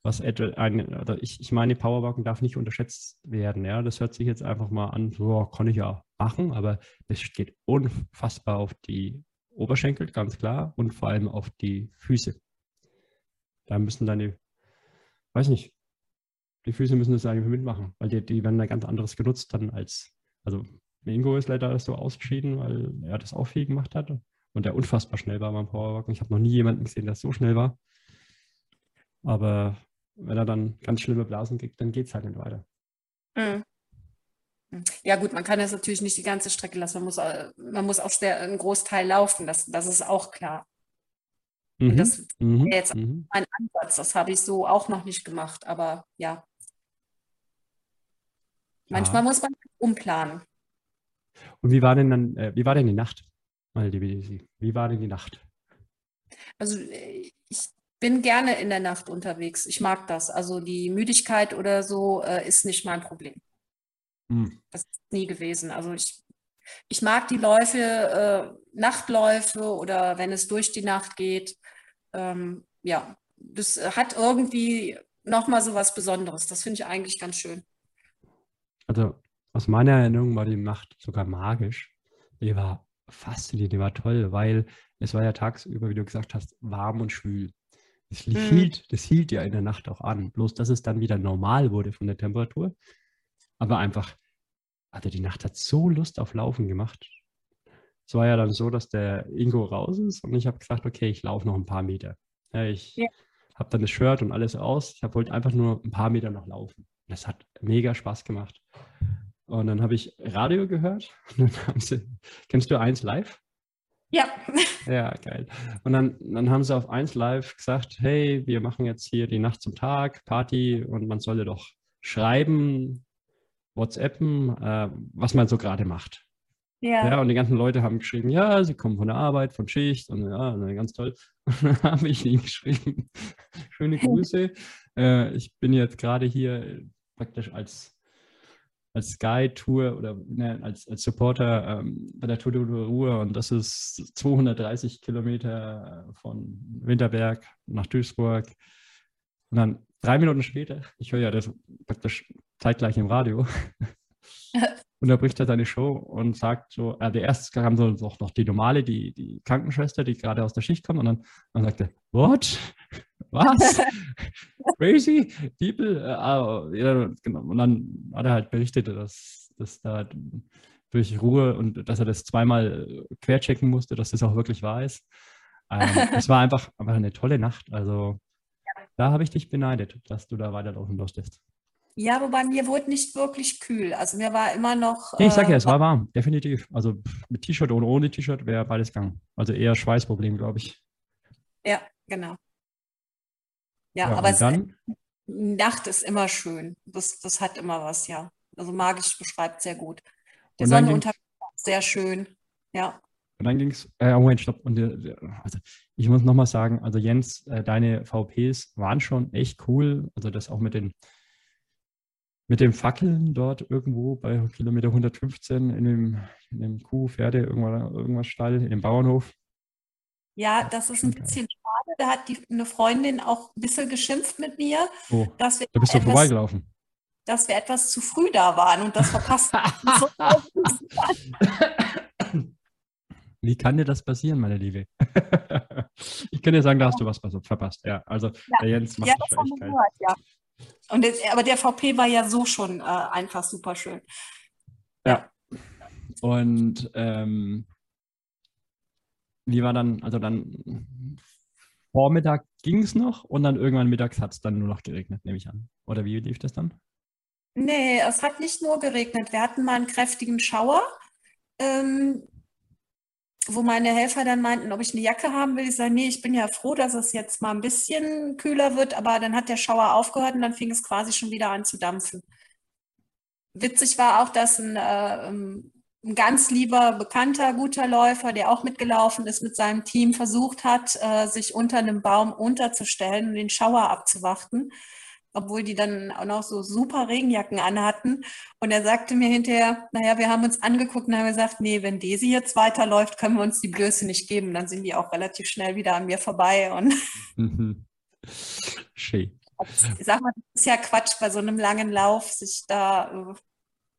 was ein, also ich, ich meine, Powerwalken darf nicht unterschätzt werden. Ja, das hört sich jetzt einfach mal an, so kann ich ja machen, aber das geht unfassbar auf die Oberschenkel, ganz klar, und vor allem auf die Füße. Da müssen deine, weiß nicht, die Füße müssen das eigentlich mitmachen, weil die, die werden da ganz anderes genutzt dann als, also Ingo ist leider so ausgeschieden, weil er das auch viel gemacht hat und der unfassbar schnell war beim Powerwalken. Ich habe noch nie jemanden gesehen, der so schnell war. Aber wenn er dann ganz schlimme Blasen kriegt, dann geht es halt nicht weiter. Mhm. Ja gut, man kann das natürlich nicht die ganze Strecke lassen. Man muss, äh, man muss auch sehr, einen Großteil laufen, das, das ist auch klar. Mhm. Das mhm. wäre jetzt mhm. ein Ansatz, das habe ich so auch noch nicht gemacht, aber ja. Manchmal ja. muss man umplanen. Und wie war denn dann, äh, wie war denn die Nacht, meine liebe Wie war denn die Nacht? Also äh, ich bin gerne in der Nacht unterwegs. Ich mag das. Also die Müdigkeit oder so äh, ist nicht mein Problem. Hm. Das ist nie gewesen. Also ich, ich mag die Läufe, äh, Nachtläufe oder wenn es durch die Nacht geht. Ähm, ja, das hat irgendwie nochmal so was Besonderes. Das finde ich eigentlich ganz schön. Also aus meiner Erinnerung war die Nacht sogar magisch. Die war faszinierend, die war toll, weil es war ja tagsüber, wie du gesagt hast, warm und schwül. Das hielt, das hielt ja in der Nacht auch an. Bloß, dass es dann wieder normal wurde von der Temperatur. Aber einfach, also die Nacht hat so Lust auf Laufen gemacht. Es war ja dann so, dass der Ingo raus ist und ich habe gesagt, okay, ich laufe noch ein paar Meter. Ja, ich ja. habe dann das Shirt und alles aus. Ich wollte einfach nur ein paar Meter noch laufen. Das hat mega Spaß gemacht. Und dann habe ich Radio gehört. Sie, kennst du eins live? Ja. Ja, geil. Und dann, dann haben sie auf 1 Live gesagt, hey, wir machen jetzt hier die Nacht zum Tag, Party und man solle doch schreiben, WhatsAppen, äh, was man so gerade macht. Ja. ja. Und die ganzen Leute haben geschrieben, ja, sie kommen von der Arbeit, von Schicht und ja, ganz toll. Und dann habe ich ihnen geschrieben, schöne Grüße. äh, ich bin jetzt gerade hier praktisch als als Guide-Tour oder ne, als, als Supporter ähm, bei der Tour de Ruhr und das ist 230 Kilometer von Winterberg nach Duisburg. Und dann drei Minuten später, ich höre ja das praktisch zeitgleich im Radio, unterbricht er seine Show und sagt so, äh, der erste kam so noch, noch die normale, die, die Krankenschwester, die gerade aus der Schicht kommt und dann, dann sagt er, what? Was? Crazy people? Äh, ja, genau. Und dann hat er halt berichtet, dass, dass da durch Ruhe und dass er das zweimal querchecken musste, dass das auch wirklich wahr ist. Ähm, es war einfach, einfach eine tolle Nacht. Also da habe ich dich beneidet, dass du da weiterlaufen durftest. Ja, wobei mir wurde nicht wirklich kühl. Also mir war immer noch. Nee, ich sage ja, es äh, war warm, definitiv. Also mit T-Shirt oder ohne T-Shirt wäre beides gegangen. Also eher Schweißproblem, glaube ich. Ja, genau. Ja, ja aber es, dann? Nacht ist immer schön. Das, das hat immer was, ja. Also magisch beschreibt sehr gut. Der Sonnenuntergang sehr schön. Ja. Und dann ging es, äh, Moment, stopp. Und äh, also ich muss nochmal sagen, also Jens, äh, deine VPs waren schon echt cool. Also das auch mit den mit den Fackeln dort irgendwo bei Kilometer 115 in dem, in dem Kuh, Pferde, irgendwas, irgendwas Stall, in dem Bauernhof. Ja, das ist ein bisschen schade. Da hat die, eine Freundin auch ein bisschen geschimpft mit mir. Oh, dass wir da bist du etwas, vorbeigelaufen. Dass wir etwas zu früh da waren und das verpasst Wie kann dir das passieren, meine Liebe? ich kann dir sagen, da hast du was verpasst. Ja, also ja. der Jens macht ja, das, das echt gehört, ja. Und das, aber der VP war ja so schon äh, einfach super schön. Ja. Und ähm, wie war dann, also dann Vormittag ging es noch und dann irgendwann mittags hat es dann nur noch geregnet, nehme ich an. Oder wie lief das dann? Nee, es hat nicht nur geregnet. Wir hatten mal einen kräftigen Schauer, ähm, wo meine Helfer dann meinten, ob ich eine Jacke haben will. Ich sage, nee, ich bin ja froh, dass es jetzt mal ein bisschen kühler wird, aber dann hat der Schauer aufgehört und dann fing es quasi schon wieder an zu dampfen. Witzig war auch, dass ein äh, ähm, ein ganz lieber, bekannter, guter Läufer, der auch mitgelaufen ist mit seinem Team, versucht hat, äh, sich unter einem Baum unterzustellen und den Schauer abzuwarten, obwohl die dann auch noch so super Regenjacken anhatten. Und er sagte mir hinterher, naja, wir haben uns angeguckt und haben gesagt, nee, wenn Desi jetzt weiterläuft, können wir uns die Blöße nicht geben. Dann sind die auch relativ schnell wieder an mir vorbei. Und mhm. Schön. Ich sag mal, das ist ja Quatsch, bei so einem langen Lauf sich da äh,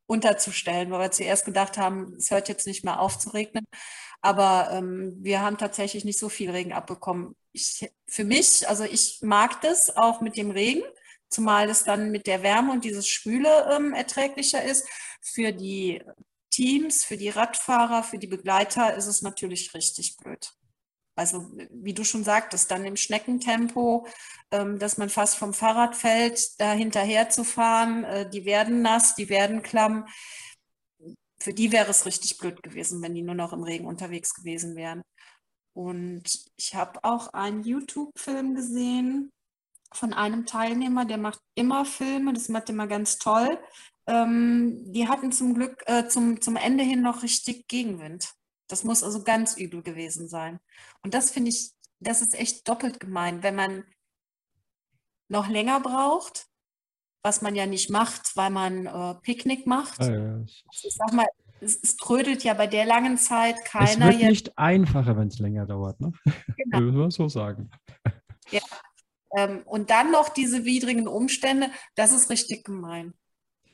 unterzustellen, weil wir zuerst gedacht haben, es hört jetzt nicht mehr auf zu regnen. Aber ähm, wir haben tatsächlich nicht so viel Regen abbekommen. Ich, für mich, also ich mag das auch mit dem Regen, zumal es dann mit der Wärme und dieses Spüle ähm, erträglicher ist. Für die Teams, für die Radfahrer, für die Begleiter ist es natürlich richtig blöd. Also wie du schon sagtest, dann im Schneckentempo, ähm, dass man fast vom Fahrrad fällt, da hinterher zu fahren, äh, die werden nass, die werden klamm. Für die wäre es richtig blöd gewesen, wenn die nur noch im Regen unterwegs gewesen wären. Und ich habe auch einen YouTube-Film gesehen von einem Teilnehmer, der macht immer Filme, das macht immer ganz toll. Ähm, die hatten zum Glück äh, zum, zum Ende hin noch richtig Gegenwind. Das muss also ganz übel gewesen sein. Und das finde ich, das ist echt doppelt gemein, wenn man noch länger braucht, was man ja nicht macht, weil man äh, Picknick macht. Ah, ja. Ich sag mal, es, es, trödelt ja bei der langen Zeit keiner. Es wird nicht einfacher, wenn es länger dauert, ne? Genau. Würde man so sagen. Ja. Ähm, und dann noch diese widrigen Umstände, das ist richtig gemein.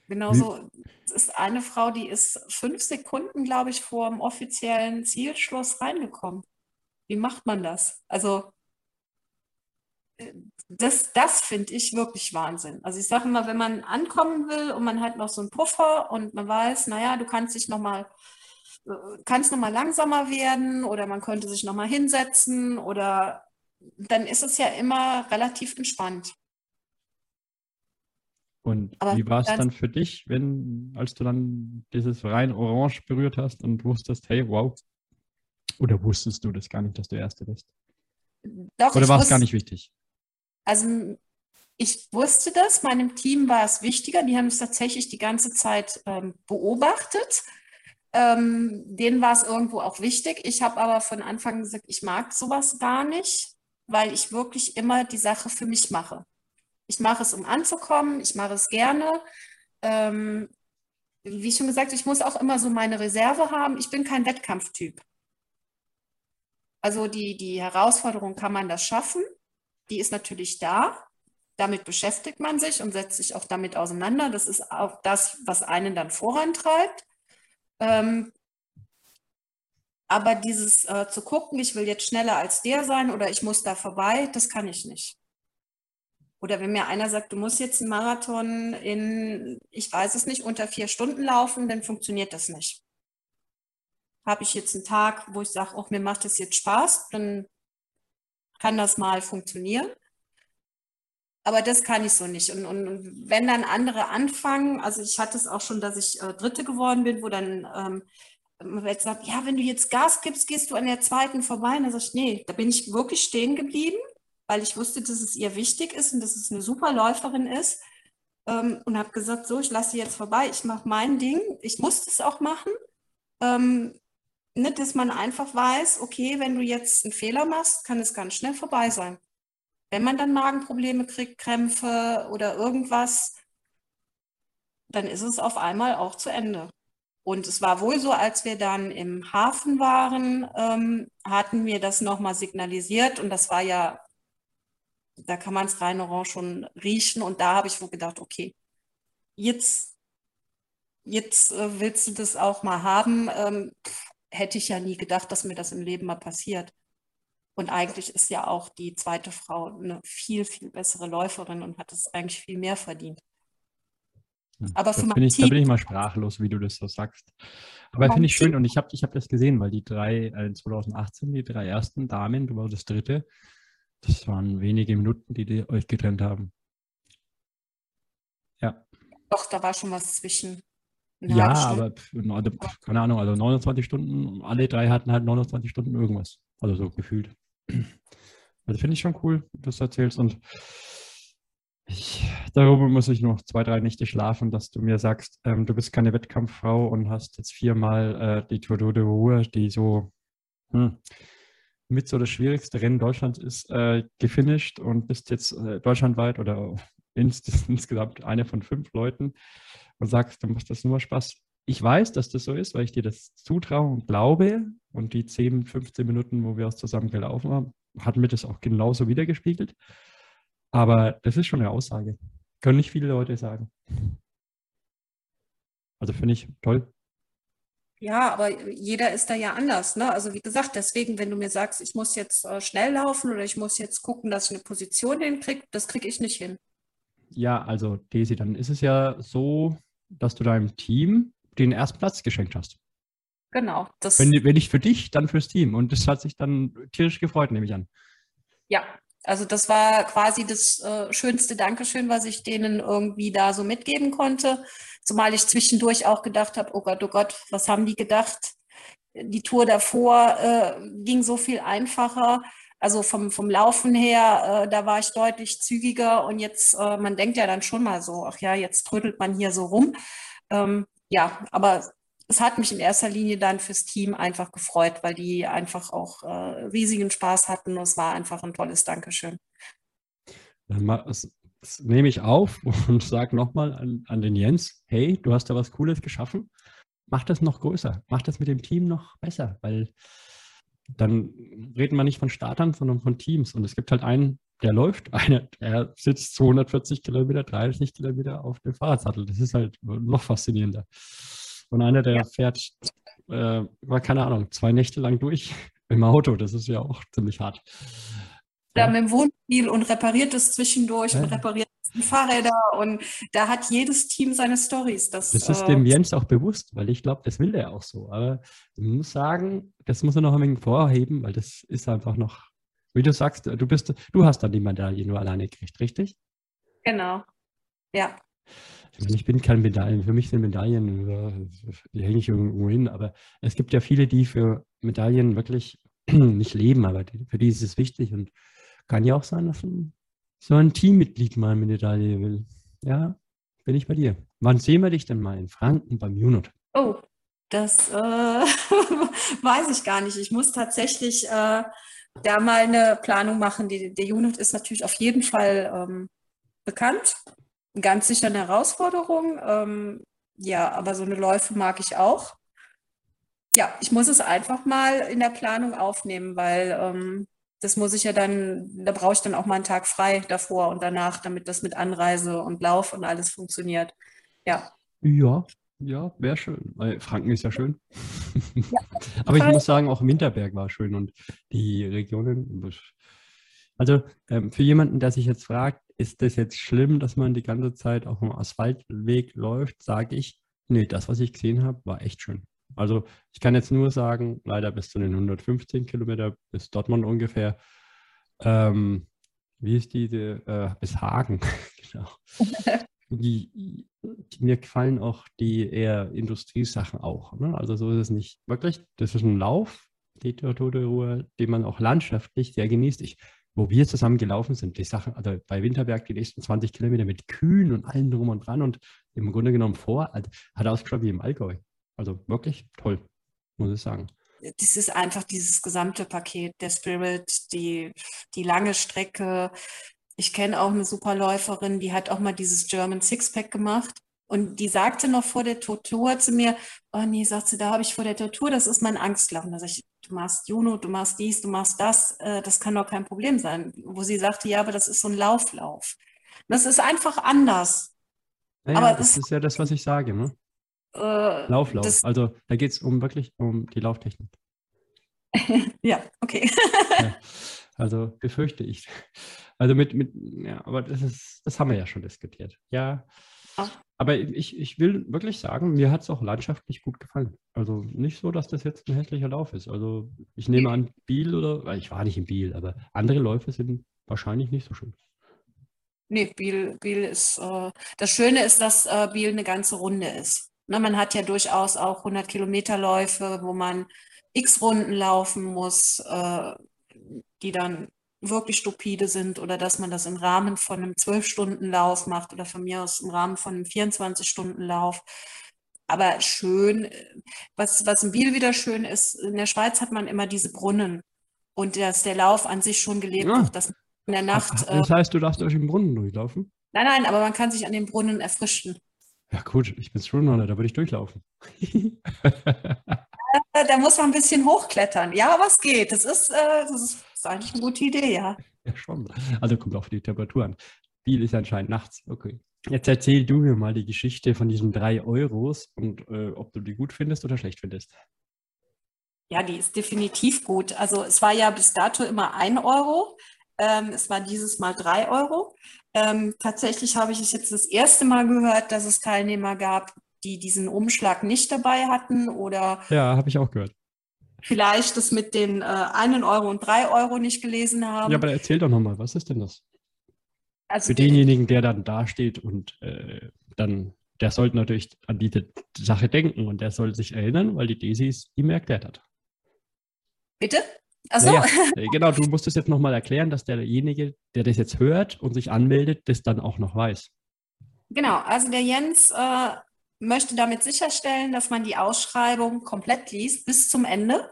Genauso, es ist eine Frau, die ist fünf Sekunden, glaube ich, vor dem offiziellen Zielschluss reingekommen. Wie macht man das? Also, äh, das, das finde ich wirklich Wahnsinn. Also ich sage immer, wenn man ankommen will und man hat noch so einen Puffer und man weiß, naja, du kannst dich nochmal äh, kannst noch mal langsamer werden oder man könnte sich noch mal hinsetzen oder dann ist es ja immer relativ entspannt. Und Aber wie war es dann für dich, wenn, als du dann dieses rein Orange berührt hast und wusstest, hey, wow, oder wusstest du das gar nicht, dass du Erste bist? Doch, oder war es gar nicht wichtig? Also ich wusste das, meinem Team war es wichtiger, die haben es tatsächlich die ganze Zeit ähm, beobachtet. Ähm, denen war es irgendwo auch wichtig. Ich habe aber von Anfang gesagt, ich mag sowas gar nicht, weil ich wirklich immer die Sache für mich mache. Ich mache es, um anzukommen. Ich mache es gerne. Ähm, wie schon gesagt, ich muss auch immer so meine Reserve haben. Ich bin kein Wettkampftyp. Also die, die Herausforderung, kann man das schaffen? Die ist natürlich da. Damit beschäftigt man sich und setzt sich auch damit auseinander. Das ist auch das, was einen dann vorantreibt. Ähm, aber dieses äh, zu gucken, ich will jetzt schneller als der sein oder ich muss da vorbei, das kann ich nicht. Oder wenn mir einer sagt, du musst jetzt einen Marathon in, ich weiß es nicht, unter vier Stunden laufen, dann funktioniert das nicht. Habe ich jetzt einen Tag, wo ich sage, auch mir macht das jetzt Spaß, dann kann das mal funktionieren. Aber das kann ich so nicht. Und, und, und wenn dann andere anfangen, also ich hatte es auch schon, dass ich äh, Dritte geworden bin, wo dann ähm, man jetzt ja, wenn du jetzt Gas gibst, gehst du an der zweiten vorbei. Und dann sage ich, nee, da bin ich wirklich stehen geblieben weil ich wusste, dass es ihr wichtig ist und dass es eine super Läuferin ist. Ähm, und habe gesagt, so, ich lasse sie jetzt vorbei, ich mache mein Ding. Ich musste es auch machen. Ähm, nicht, dass man einfach weiß, okay, wenn du jetzt einen Fehler machst, kann es ganz schnell vorbei sein. Wenn man dann Magenprobleme kriegt, Krämpfe oder irgendwas, dann ist es auf einmal auch zu Ende. Und es war wohl so, als wir dann im Hafen waren, ähm, hatten wir das nochmal signalisiert und das war ja da kann man es rein orange schon riechen. Und da habe ich wohl gedacht, okay, jetzt, jetzt äh, willst du das auch mal haben. Ähm, hätte ich ja nie gedacht, dass mir das im Leben mal passiert. Und eigentlich ist ja auch die zweite Frau eine viel, viel bessere Läuferin und hat es eigentlich viel mehr verdient. Aber für mein ich, da bin ich mal sprachlos, wie du das so sagst. Aber finde ich schön und ich habe ich hab das gesehen, weil die drei, äh, 2018, die drei ersten Damen, du warst das dritte, das waren wenige Minuten, die, die euch getrennt haben. Ja. Doch, da war schon was zwischen. Ja, aber keine Ahnung, also 29 Stunden, alle drei hatten halt 29 Stunden irgendwas. Also so gefühlt. Also finde ich schon cool, dass du erzählst. Und ich, darüber muss ich noch zwei, drei Nächte schlafen, dass du mir sagst, ähm, du bist keine Wettkampffrau und hast jetzt viermal äh, die Tour de Ruhr, die so hm, mit so das schwierigste Rennen Deutschlands ist, äh, gefinisht und bist jetzt äh, deutschlandweit oder ins, insgesamt eine von fünf Leuten und sagst, du machst das nur Spaß. Ich weiß, dass das so ist, weil ich dir das zutraue und glaube. Und die 10, 15 Minuten, wo wir es zusammen gelaufen haben, hat mir das auch genauso wiedergespiegelt. Aber das ist schon eine Aussage. Können nicht viele Leute sagen. Also finde ich toll. Ja, aber jeder ist da ja anders. Ne? Also wie gesagt, deswegen, wenn du mir sagst, ich muss jetzt äh, schnell laufen oder ich muss jetzt gucken, dass ich eine Position hinkriege, das kriege ich nicht hin. Ja, also Daisy, dann ist es ja so, dass du deinem Team den ersten Platz geschenkt hast. Genau. Das wenn, wenn nicht für dich, dann fürs Team. Und das hat sich dann tierisch gefreut, nehme ich an. Ja, also das war quasi das äh, schönste Dankeschön, was ich denen irgendwie da so mitgeben konnte. Zumal ich zwischendurch auch gedacht habe, oh Gott, oh Gott, was haben die gedacht? Die Tour davor äh, ging so viel einfacher. Also vom, vom Laufen her, äh, da war ich deutlich zügiger und jetzt, äh, man denkt ja dann schon mal so, ach ja, jetzt trödelt man hier so rum. Ähm, ja, aber es hat mich in erster Linie dann fürs Team einfach gefreut, weil die einfach auch äh, riesigen Spaß hatten. Es war einfach ein tolles Dankeschön. Das, das nehme ich auf und sage nochmal an, an den Jens, hey, du hast da was Cooles geschaffen. Mach das noch größer, mach das mit dem Team noch besser, weil dann reden wir nicht von Startern, sondern von Teams. Und es gibt halt einen, der läuft, einer, der sitzt 240 Kilometer, 30 Kilometer auf dem Fahrradsattel. Das ist halt noch faszinierender. Und einer, der ja. fährt, äh, war keine Ahnung, zwei Nächte lang durch im Auto. Das ist ja auch ziemlich hart. Ja, mit dem Wohnmobil und repariert es zwischendurch ja. und repariert Fahrräder und da hat jedes Team seine Stories. Das, das ist äh, dem Jens auch bewusst, weil ich glaube, das will er auch so. Aber ich muss sagen, das muss er noch ein wenig vorheben, weil das ist einfach noch, wie du sagst, du bist, du hast dann die Medaille nur alleine gekriegt, richtig? Genau. Ja. Ich bin kein Medaillen. Für mich sind Medaillen, die hänge ich irgendwo hin. Aber es gibt ja viele, die für Medaillen wirklich nicht leben, aber für die ist es wichtig und kann ja auch sein, dass so ein Teammitglied mal eine Medaille will. Ja, bin ich bei dir. Wann sehen wir dich denn mal in Franken beim Unit? Oh, das äh, weiß ich gar nicht. Ich muss tatsächlich äh, da mal eine Planung machen. Die, der Unit ist natürlich auf jeden Fall ähm, bekannt ganz sicher eine Herausforderung. Ähm, ja, aber so eine Läufe mag ich auch. Ja, ich muss es einfach mal in der Planung aufnehmen, weil ähm, das muss ich ja dann, da brauche ich dann auch mal einen Tag frei davor und danach, damit das mit Anreise und Lauf und alles funktioniert. Ja. Ja, ja, wäre schön. Weil Franken ist ja schön. Ja, Aber ich muss sagen, auch Winterberg war schön und die Regionen. Also ähm, für jemanden, der sich jetzt fragt, ist das jetzt schlimm, dass man die ganze Zeit auf dem Asphaltweg läuft, sage ich, nee, das, was ich gesehen habe, war echt schön. Also ich kann jetzt nur sagen, leider bis zu den 115 Kilometer, bis Dortmund ungefähr. Ähm, wie ist diese, äh, bis Hagen, genau. Die, die, mir gefallen auch die eher Industriesachen auch. Ne? Also so ist es nicht. Wirklich, das ist ein Lauf, die Tote Ruhe, den man auch landschaftlich sehr genießt. Ich wo wir zusammen gelaufen sind, die Sache, also bei Winterberg die nächsten 20 Kilometer mit Kühen und allem drum und dran und im Grunde genommen vor, hat ausgeschaut wie im Allgäu. Also wirklich toll, muss ich sagen. Das ist einfach dieses gesamte Paket, der Spirit, die, die lange Strecke. Ich kenne auch eine Superläuferin, die hat auch mal dieses German Sixpack gemacht. Und die sagte noch vor der Tortur zu mir, oh nee, sagt sie, da habe ich vor der Tortur, das ist mein Angstlaufen. Da sage ich, du machst Juno, du machst dies, du machst das, äh, das kann doch kein Problem sein. Wo sie sagte, ja, aber das ist so ein Lauflauf. Das ist einfach anders. Naja, aber das ist ja das, was ich sage, ne? Äh, Lauflauf. Das, also da geht es um wirklich um die Lauftechnik. ja, okay. ja, also befürchte ich. Also mit, mit, ja, aber das ist, das haben wir ja schon diskutiert. Ja. Aber ich, ich will wirklich sagen, mir hat es auch landschaftlich gut gefallen. Also nicht so, dass das jetzt ein hässlicher Lauf ist. Also ich nehme an, Biel oder, ich war nicht in Biel, aber andere Läufe sind wahrscheinlich nicht so schön. Nee, Biel, Biel ist, äh, das Schöne ist, dass äh, Biel eine ganze Runde ist. Ne, man hat ja durchaus auch 100 Kilometer Läufe, wo man x Runden laufen muss, äh, die dann wirklich stupide sind oder dass man das im Rahmen von einem Zwölf-Stunden-Lauf macht oder von mir aus im Rahmen von einem 24-Stunden-Lauf. Aber schön, was, was in Biel wieder schön ist, in der Schweiz hat man immer diese Brunnen und dass der Lauf an sich schon gelebt ja. wird, dass in der Nacht. Das heißt, du darfst durch den Brunnen durchlaufen? Nein, nein, aber man kann sich an den Brunnen erfrischen. Ja, gut, ich bin schon da würde ich durchlaufen. da muss man ein bisschen hochklettern. Ja, aber es geht. Das ist, äh, das ist, ist eigentlich eine gute Idee, ja. Ja, schon. Also kommt auf die Temperatur an. Viel ist anscheinend nachts. Okay. Jetzt erzähl du mir mal die Geschichte von diesen drei Euros und äh, ob du die gut findest oder schlecht findest. Ja, die ist definitiv gut. Also es war ja bis dato immer ein Euro. Ähm, es war dieses Mal drei Euro. Ähm, tatsächlich habe ich es jetzt das erste Mal gehört, dass es Teilnehmer gab, die diesen Umschlag nicht dabei hatten oder. Ja, habe ich auch gehört. Vielleicht das mit den äh, einen Euro und drei Euro nicht gelesen haben. Ja, aber erzähl doch nochmal, was ist denn das? Also Für denjenigen, der dann dasteht und äh, dann, der sollte natürlich an diese Sache denken und der soll sich erinnern, weil die Daisy es ihm erklärt hat. Bitte? Achso. Naja, äh, genau, du musst es jetzt nochmal erklären, dass derjenige, der das jetzt hört und sich anmeldet, das dann auch noch weiß. Genau, also der Jens äh, möchte damit sicherstellen, dass man die Ausschreibung komplett liest bis zum Ende.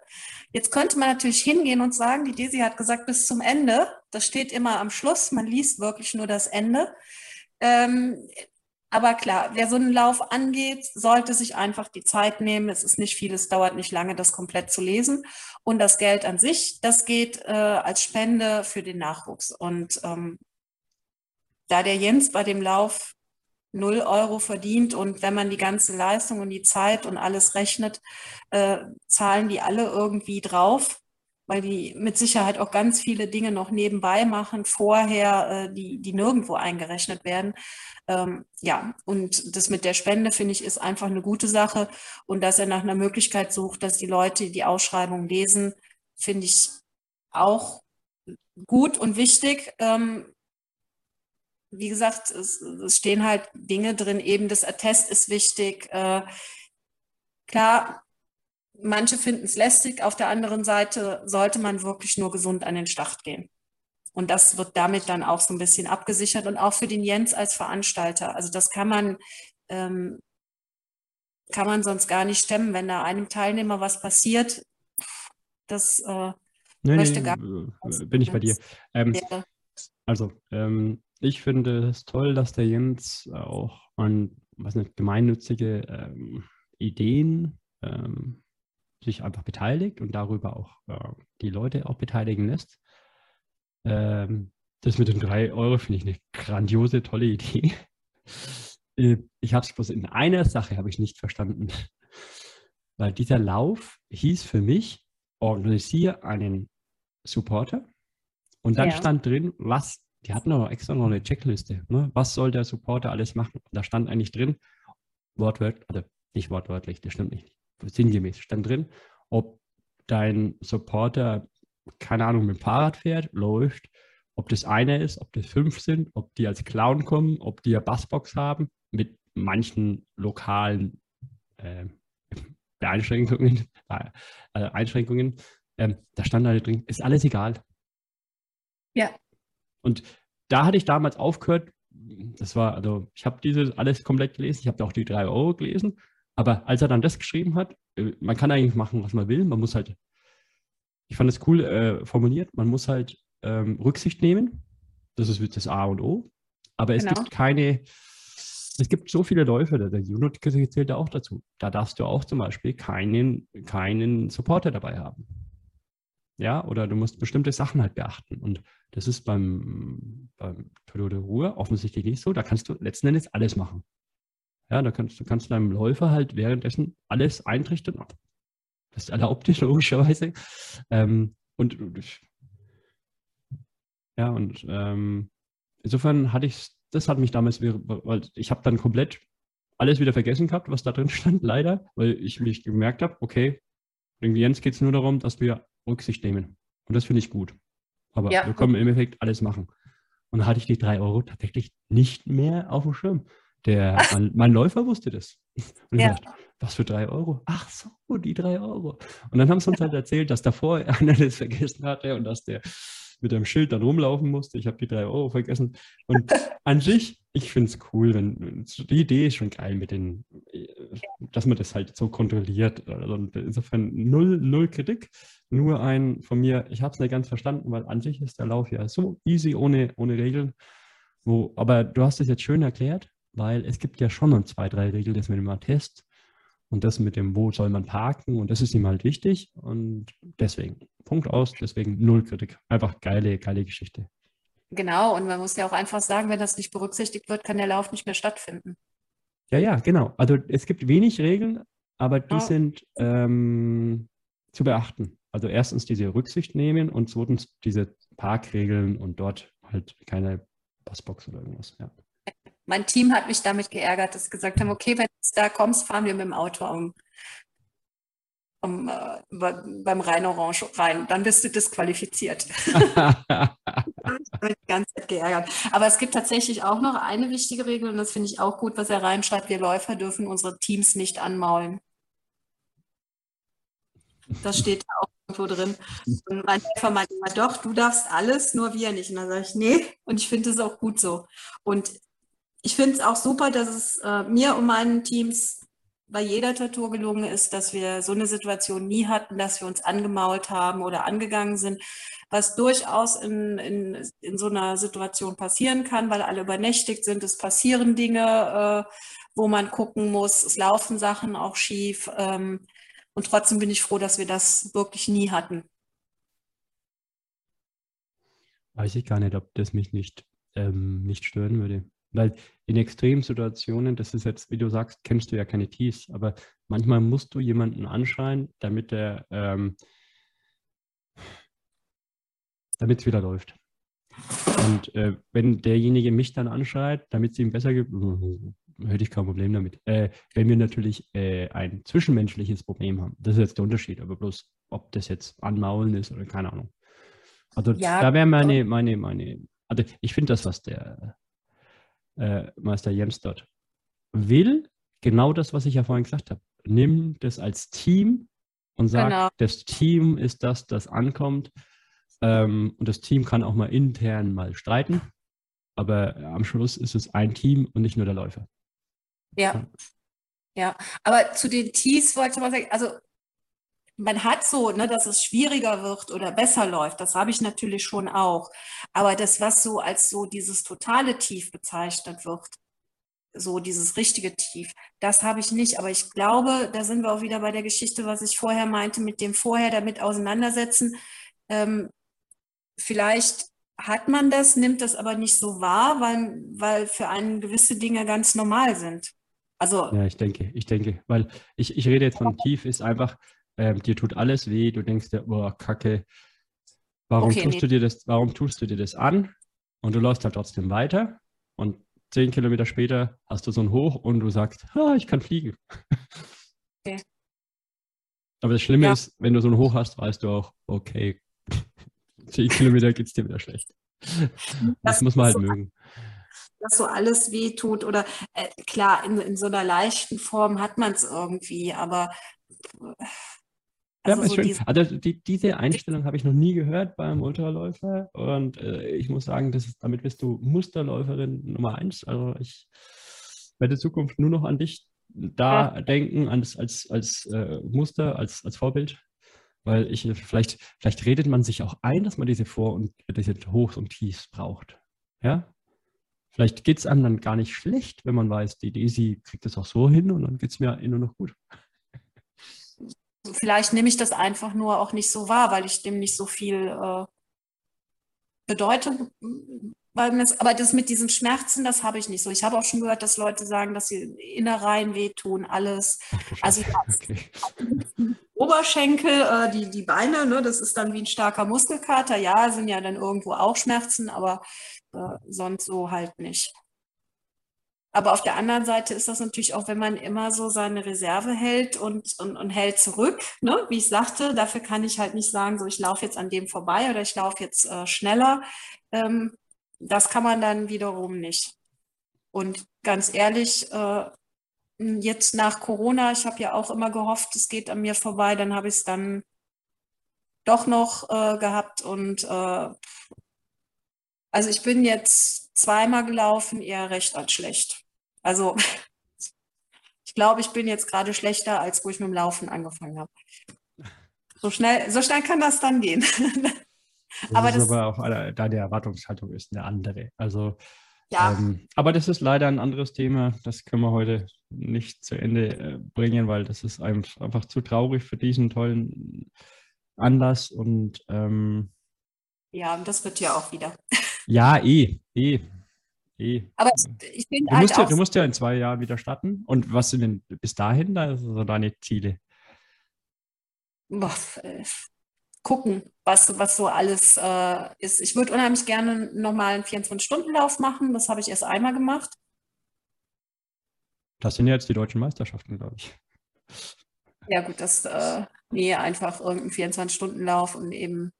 Jetzt könnte man natürlich hingehen und sagen, die Desi hat gesagt bis zum Ende. Das steht immer am Schluss. Man liest wirklich nur das Ende. Ähm, aber klar, wer so einen Lauf angeht, sollte sich einfach die Zeit nehmen. Es ist nicht viel, es dauert nicht lange, das komplett zu lesen. Und das Geld an sich, das geht äh, als Spende für den Nachwuchs. Und ähm, da der Jens bei dem Lauf 0 Euro verdient und wenn man die ganze Leistung und die Zeit und alles rechnet, äh, zahlen die alle irgendwie drauf, weil die mit Sicherheit auch ganz viele Dinge noch nebenbei machen, vorher, äh, die, die nirgendwo eingerechnet werden. Ähm, ja, und das mit der Spende, finde ich, ist einfach eine gute Sache. Und dass er nach einer Möglichkeit sucht, dass die Leute die Ausschreibung lesen, finde ich auch gut und wichtig. Ähm, wie gesagt, es, es, stehen halt Dinge drin, eben das Attest ist wichtig. Äh, klar, manche finden es lästig, auf der anderen Seite sollte man wirklich nur gesund an den Start gehen. Und das wird damit dann auch so ein bisschen abgesichert und auch für den Jens als Veranstalter. Also das kann man, ähm, kann man sonst gar nicht stemmen, wenn da einem Teilnehmer was passiert. Das äh, nee, möchte nee, gar nicht. Äh, bin ich bei dir. Ähm, also, ähm, ich finde es toll, dass der Jens auch an was nicht, gemeinnützige ähm, Ideen ähm, sich einfach beteiligt und darüber auch äh, die Leute auch beteiligen lässt. Ähm, das mit den drei Euro finde ich eine grandiose, tolle Idee. Äh, ich habe es bloß in einer Sache habe ich nicht verstanden, weil dieser Lauf hieß für mich organisiere einen Supporter und dann ja. stand drin, was die hatten auch extra noch eine Checkliste. Ne? Was soll der Supporter alles machen? Da stand eigentlich drin, wortwörtlich, also nicht wortwörtlich, das stimmt nicht, sinngemäß stand drin, ob dein Supporter, keine Ahnung, mit dem Fahrrad fährt, läuft, ob das einer ist, ob das fünf sind, ob die als Clown kommen, ob die eine Bassbox haben, mit manchen lokalen äh, Beeinschränkungen, äh, Einschränkungen. Ähm, da stand halt drin, ist alles egal. Ja. Und da hatte ich damals aufgehört, das war, also ich habe dieses alles komplett gelesen, ich habe auch die drei Euro gelesen, aber als er dann das geschrieben hat, äh, man kann eigentlich machen, was man will, man muss halt, ich fand es cool äh, formuliert, man muss halt ähm, Rücksicht nehmen, das ist das A und O, aber es genau. gibt keine, es gibt so viele Läufe, der Unit zählt da auch dazu, da darfst du auch zum Beispiel keinen, keinen Supporter dabei haben. Ja, oder du musst bestimmte Sachen halt beachten. Und das ist beim, beim Tour de Ruhe offensichtlich nicht so. Da kannst du letzten Endes alles machen. Ja, da kannst du kannst deinem Läufer halt währenddessen alles eintrichten. Das ist erlaubt, logischerweise. Ähm, und ja, und ähm, insofern hatte ich das hat mich damals, weil ich habe dann komplett alles wieder vergessen gehabt, was da drin stand, leider, weil ich mich gemerkt habe, okay, wegen Jens geht es nur darum, dass wir Rücksicht nehmen. Und das finde ich gut. Aber ja. wir können im Endeffekt alles machen. Und da hatte ich die drei Euro tatsächlich nicht mehr auf dem Schirm. Der, mein, mein, Läufer wusste das. Und ich ja. dachte, was für drei Euro? Ach so, die drei Euro. Und dann haben sie uns halt erzählt, dass davor einer das vergessen hatte und dass der mit dem Schild dann rumlaufen musste. Ich habe die drei Euro vergessen. Und an sich, ich finde es cool, wenn die Idee ist schon geil mit den, dass man das halt so kontrolliert. Also insofern null, null Kritik, nur ein von mir, ich habe es nicht ganz verstanden, weil an sich ist der Lauf ja so easy, ohne, ohne Regeln. Wo, aber du hast es jetzt schön erklärt, weil es gibt ja schon noch zwei, drei Regeln, das mit dem Attest und das mit dem, wo soll man parken und das ist ihm halt wichtig und deswegen, Punkt aus, deswegen null Kritik. Einfach geile, geile Geschichte. Genau, und man muss ja auch einfach sagen, wenn das nicht berücksichtigt wird, kann der Lauf nicht mehr stattfinden. Ja, ja, genau. Also es gibt wenig Regeln, aber die oh. sind ähm, zu beachten. Also erstens diese Rücksicht nehmen und zweitens diese Parkregeln und dort halt keine Passbox oder irgendwas. Ja. Mein Team hat mich damit geärgert, dass sie gesagt haben, okay, wenn du da kommst, fahren wir mit dem Auto um, um, äh, beim Rhein-Orange rein. Dann bist du disqualifiziert. die ganze Zeit geärgert. Aber es gibt tatsächlich auch noch eine wichtige Regel und das finde ich auch gut, was er reinschreibt. Wir Läufer dürfen unsere Teams nicht anmaulen. Das steht auch irgendwo drin. Und mein Helfer meinte immer, doch, du darfst alles, nur wir nicht. Und dann sage ich, nee, und ich finde es auch gut so. Und ich finde es auch super, dass es äh, mir und meinen Teams bei jeder Tattoo gelungen ist, dass wir so eine Situation nie hatten, dass wir uns angemault haben oder angegangen sind, was durchaus in, in, in so einer Situation passieren kann, weil alle übernächtigt sind. Es passieren Dinge, äh, wo man gucken muss. Es laufen Sachen auch schief. Ähm, und trotzdem bin ich froh, dass wir das wirklich nie hatten. Weiß ich gar nicht, ob das mich nicht, ähm, nicht stören würde. Weil in Extremsituationen, das ist jetzt, wie du sagst, kennst du ja keine Tees, aber manchmal musst du jemanden anschreien, damit er, ähm, damit es wieder läuft. Und äh, wenn derjenige mich dann anschreit, damit es ihm besser geht, hätte ich kein Problem damit. Äh, wenn wir natürlich äh, ein zwischenmenschliches Problem haben, das ist jetzt der Unterschied, aber bloß, ob das jetzt anmaulen ist oder keine Ahnung. Also ja, da wäre meine, meine, meine, also ich finde das, was der äh, Meister Jens dort will, genau das, was ich ja vorhin gesagt habe. Nimm das als Team und sag, genau. das Team ist das, das ankommt. Ähm, und das Team kann auch mal intern mal streiten, aber am Schluss ist es ein Team und nicht nur der Läufer. Ja. Ja, aber zu den Tees wollte ich mal sagen, also man hat so, ne, dass es schwieriger wird oder besser läuft, das habe ich natürlich schon auch. Aber das, was so als so dieses totale Tief bezeichnet wird, so dieses richtige Tief, das habe ich nicht. Aber ich glaube, da sind wir auch wieder bei der Geschichte, was ich vorher meinte, mit dem vorher damit auseinandersetzen. Ähm, vielleicht hat man das, nimmt das aber nicht so wahr, weil, weil für einen gewisse Dinge ganz normal sind. Also, ja, ich denke, ich denke, weil ich, ich rede jetzt von tief, ist einfach, ähm, dir tut alles weh, du denkst dir, oh, Kacke, warum okay, tust nee. du dir das, warum tust du dir das an? Und du läufst halt trotzdem weiter und zehn Kilometer später hast du so ein Hoch und du sagst, ah, ich kann fliegen. Okay. Aber das Schlimme ja. ist, wenn du so ein Hoch hast, weißt du auch, okay, zehn Kilometer geht es dir wieder schlecht. Das, das muss man halt so, mögen. Dass so alles weh tut oder äh, klar, in, in so einer leichten Form hat man es irgendwie, aber also, ja, so diese, also die, diese Einstellung habe ich noch nie gehört beim Ultraläufer und äh, ich muss sagen, das ist, damit bist du Musterläuferin Nummer eins. Also ich werde in Zukunft nur noch an dich da ja. denken, als, als, als äh, Muster, als, als Vorbild, weil ich vielleicht, vielleicht redet man sich auch ein, dass man diese Vor- und diese Hochs und Tiefs braucht. Ja? Vielleicht geht es einem dann gar nicht schlecht, wenn man weiß, die Daisy kriegt es auch so hin und dann geht es mir nur noch gut vielleicht nehme ich das einfach nur auch nicht so wahr, weil ich dem nicht so viel äh, Bedeutung das, aber das mit diesen Schmerzen, das habe ich nicht so. Ich habe auch schon gehört, dass Leute sagen, dass sie Innereien wehtun, alles. Also okay. Oberschenkel, äh, die, die Beine, ne, das ist dann wie ein starker Muskelkater. Ja, sind ja dann irgendwo auch Schmerzen, aber äh, sonst so halt nicht. Aber auf der anderen Seite ist das natürlich auch, wenn man immer so seine Reserve hält und, und, und hält zurück, ne? wie ich sagte, dafür kann ich halt nicht sagen, so ich laufe jetzt an dem vorbei oder ich laufe jetzt äh, schneller. Ähm, das kann man dann wiederum nicht. Und ganz ehrlich, äh, jetzt nach Corona, ich habe ja auch immer gehofft, es geht an mir vorbei, dann habe ich es dann doch noch äh, gehabt und äh, also ich bin jetzt zweimal gelaufen, eher recht als schlecht. Also ich glaube, ich bin jetzt gerade schlechter, als wo ich mit dem Laufen angefangen habe. So schnell, so schnell kann das dann gehen. Das aber das aber auch deine Erwartungshaltung ist eine andere. Also ja. Ähm, aber das ist leider ein anderes Thema. Das können wir heute nicht zu Ende äh, bringen, weil das ist einfach zu traurig für diesen tollen Anlass. Und ähm, ja, das wird ja auch wieder. Ja, eh, eh. eh. Aber ich bin du, halt musst ja, du musst ja in zwei Jahren wieder starten. Und was sind denn bis dahin da so deine Ziele? Boah, äh, gucken, was, was so alles äh, ist. Ich würde unheimlich gerne nochmal einen 24-Stunden-Lauf machen. Das habe ich erst einmal gemacht. Das sind ja jetzt die deutschen Meisterschaften, glaube ich. Ja, gut, das, äh, nee, einfach irgendein 24-Stunden-Lauf und eben,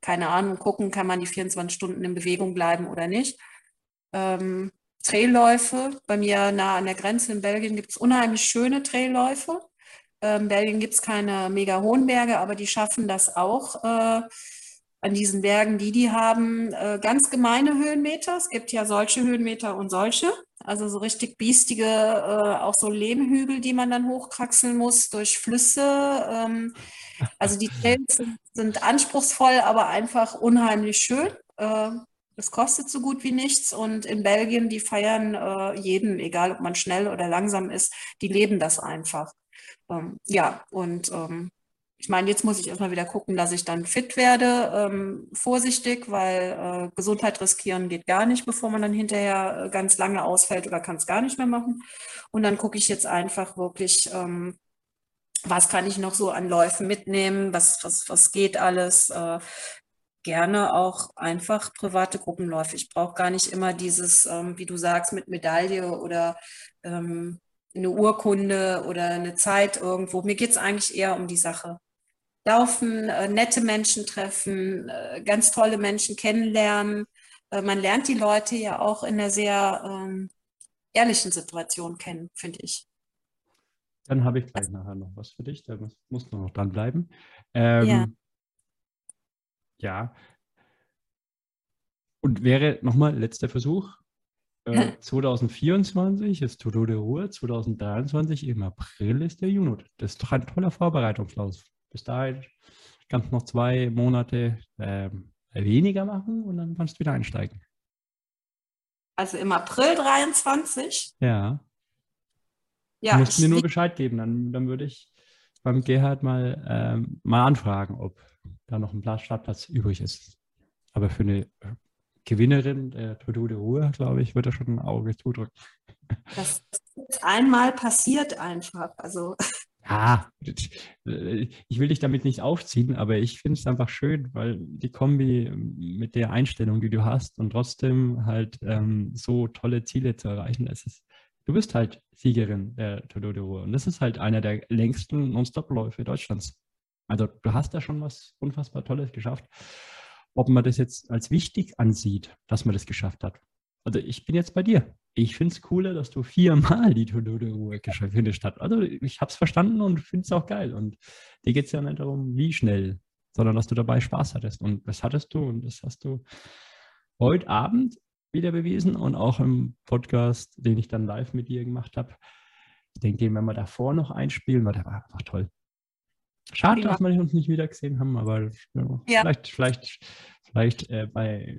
keine Ahnung, gucken, kann man die 24 Stunden in Bewegung bleiben oder nicht. Ähm, Trailläufe, bei mir nah an der Grenze in Belgien gibt es unheimlich schöne Trailläufe. Ähm, Belgien gibt es keine mega hohen Berge, aber die schaffen das auch. Äh, an diesen Bergen, die die haben, äh, ganz gemeine Höhenmeter. Es gibt ja solche Höhenmeter und solche. Also so richtig biestige, äh, auch so Lehmhügel, die man dann hochkraxeln muss durch Flüsse. Ähm, also die Trails sind, sind, anspruchsvoll, aber einfach unheimlich schön. Äh, es kostet so gut wie nichts. Und in Belgien, die feiern äh, jeden, egal ob man schnell oder langsam ist, die leben das einfach. Ähm, ja, und ähm, ich meine, jetzt muss ich erstmal wieder gucken, dass ich dann fit werde. Ähm, vorsichtig, weil äh, Gesundheit riskieren geht gar nicht, bevor man dann hinterher äh, ganz lange ausfällt oder kann es gar nicht mehr machen. Und dann gucke ich jetzt einfach wirklich, ähm, was kann ich noch so an Läufen mitnehmen, was, was, was geht alles. Äh, gerne auch einfach private Gruppenläufe. Ich brauche gar nicht immer dieses, ähm, wie du sagst, mit Medaille oder ähm, eine Urkunde oder eine Zeit irgendwo. Mir geht es eigentlich eher um die Sache. Laufen, äh, nette Menschen treffen, äh, ganz tolle Menschen kennenlernen. Äh, man lernt die Leute ja auch in einer sehr ähm, ehrlichen Situation kennen, finde ich. Dann habe ich gleich nachher noch was für dich. Da muss, muss noch dranbleiben. Ähm, ja. ja. Und wäre nochmal letzter Versuch. 2024 äh, ist Toto de Ruhe, 2023 im April ist der Juno. Das ist doch ein toller Vorbereitungslauf. Bis dahin kannst du noch zwei Monate ähm, weniger machen und dann kannst du wieder einsteigen. Also im April 23? Ja. Ja. Du musst mir nur Bescheid geben, dann, dann würde ich beim Gerhard mal, ähm, mal anfragen, ob da noch ein Startplatz übrig ist. Aber für eine Gewinnerin der Tour de Ruhe, glaube ich, wird er schon ein Auge zudrücken. Das ist einmal passiert einfach. Also. Ja, ich will dich damit nicht aufziehen, aber ich finde es einfach schön, weil die Kombi mit der Einstellung, die du hast und trotzdem halt ähm, so tolle Ziele zu erreichen, es ist, du bist halt Siegerin der Tour de Ruhe und das ist halt einer der längsten Non-Stop-Läufe Deutschlands. Also du hast da schon was unfassbar Tolles geschafft ob man das jetzt als wichtig ansieht, dass man das geschafft hat. Also ich bin jetzt bei dir. Ich finde es cooler, dass du viermal die To-Do-Ruhe gefinisht hast. Also ich habe es verstanden und finde es auch geil. Und dir geht es ja nicht darum, wie schnell, sondern dass du dabei Spaß hattest. Und das hattest du und das hast du heute Abend wieder bewiesen und auch im Podcast, den ich dann live mit dir gemacht habe. Ich denke, wenn wir davor noch einspielen, war der war einfach toll. Schade, dass wir uns nicht wieder gesehen haben, aber ja, ja. vielleicht, vielleicht, vielleicht äh, bei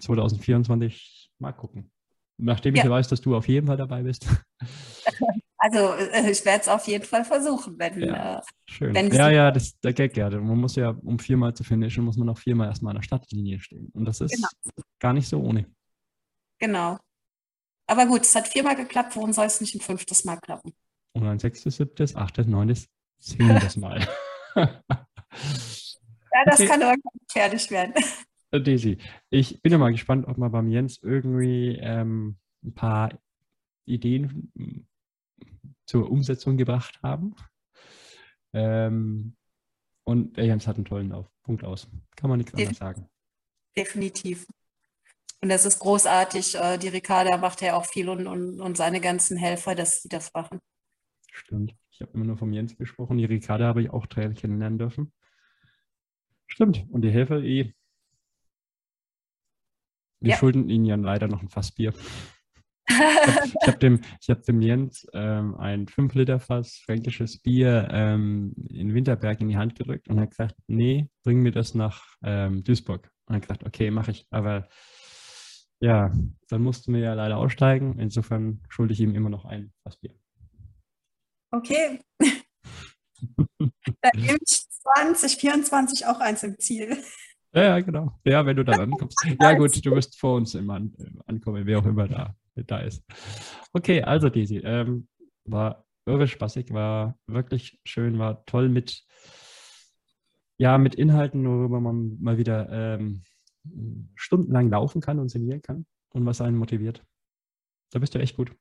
2024 mal gucken. Nachdem ja. ich weiß, dass du auf jeden Fall dabei bist. Also äh, ich werde es auf jeden Fall versuchen, wenn. Ja, äh, schön. Wenn ja, ja, das ist der Gag ja. Man muss ja, um viermal zu finishen, muss man auch viermal erstmal an der Stadtlinie stehen. Und das ist genau. gar nicht so ohne. Genau. Aber gut, es hat viermal geklappt, warum soll es nicht ein fünftes Mal klappen? Und ein sechstes, siebtes, achtes, neuntes, zehntes Mal. ja, das okay. kann irgendwann fertig werden. Äh, Daisy, ich bin ja mal gespannt, ob wir beim Jens irgendwie ähm, ein paar Ideen hm, zur Umsetzung gebracht haben. Ähm, und der Jens hat einen tollen Punkt aus. Kann man nichts Def anderes sagen. Definitiv. Und das ist großartig. Äh, die Ricarda macht ja auch viel und, und, und seine ganzen Helfer, dass sie das machen. Stimmt. Ich habe immer nur vom Jens gesprochen. Die Ricarda habe ich auch Trail kennenlernen dürfen. Stimmt. Und die Helfer eh. Wir ja. schulden ihnen ja leider noch ein Fassbier. ich habe hab dem, hab dem Jens ähm, ein 5-Liter-Fass fränkisches Bier ähm, in Winterberg in die Hand gedrückt und hat gesagt, nee, bring mir das nach ähm, Duisburg. Und hat gesagt, okay, mache ich. Aber ja, dann mussten wir ja leider aussteigen. Insofern schulde ich ihm immer noch ein Fassbier. Okay. Dann nehme ich 2024 auch eins im Ziel. Ja, genau. Ja, wenn du dann ankommst. Ja, gut, du wirst vor uns immer an, ankommen, wer auch immer da, da ist. Okay, also Daisy, ähm, war irre spaßig, war wirklich schön, war toll mit, ja, mit Inhalten, worüber man mal wieder ähm, stundenlang laufen kann und sinnieren kann und was einen motiviert. Da bist du echt gut.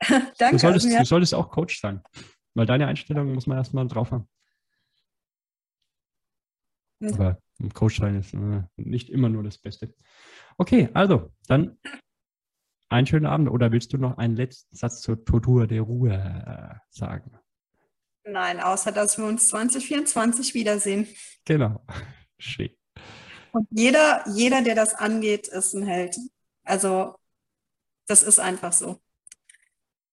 Danke. Du solltest, du solltest auch Coach sein, weil deine Einstellung muss man erstmal drauf haben. Mhm. Aber Coach sein ist äh, nicht immer nur das Beste. Okay, also dann einen schönen Abend. Oder willst du noch einen letzten Satz zur Tortur der Ruhe äh, sagen? Nein, außer dass wir uns 2024 wiedersehen. Genau. Schön. Und jeder, jeder, der das angeht, ist ein Held. Also, das ist einfach so.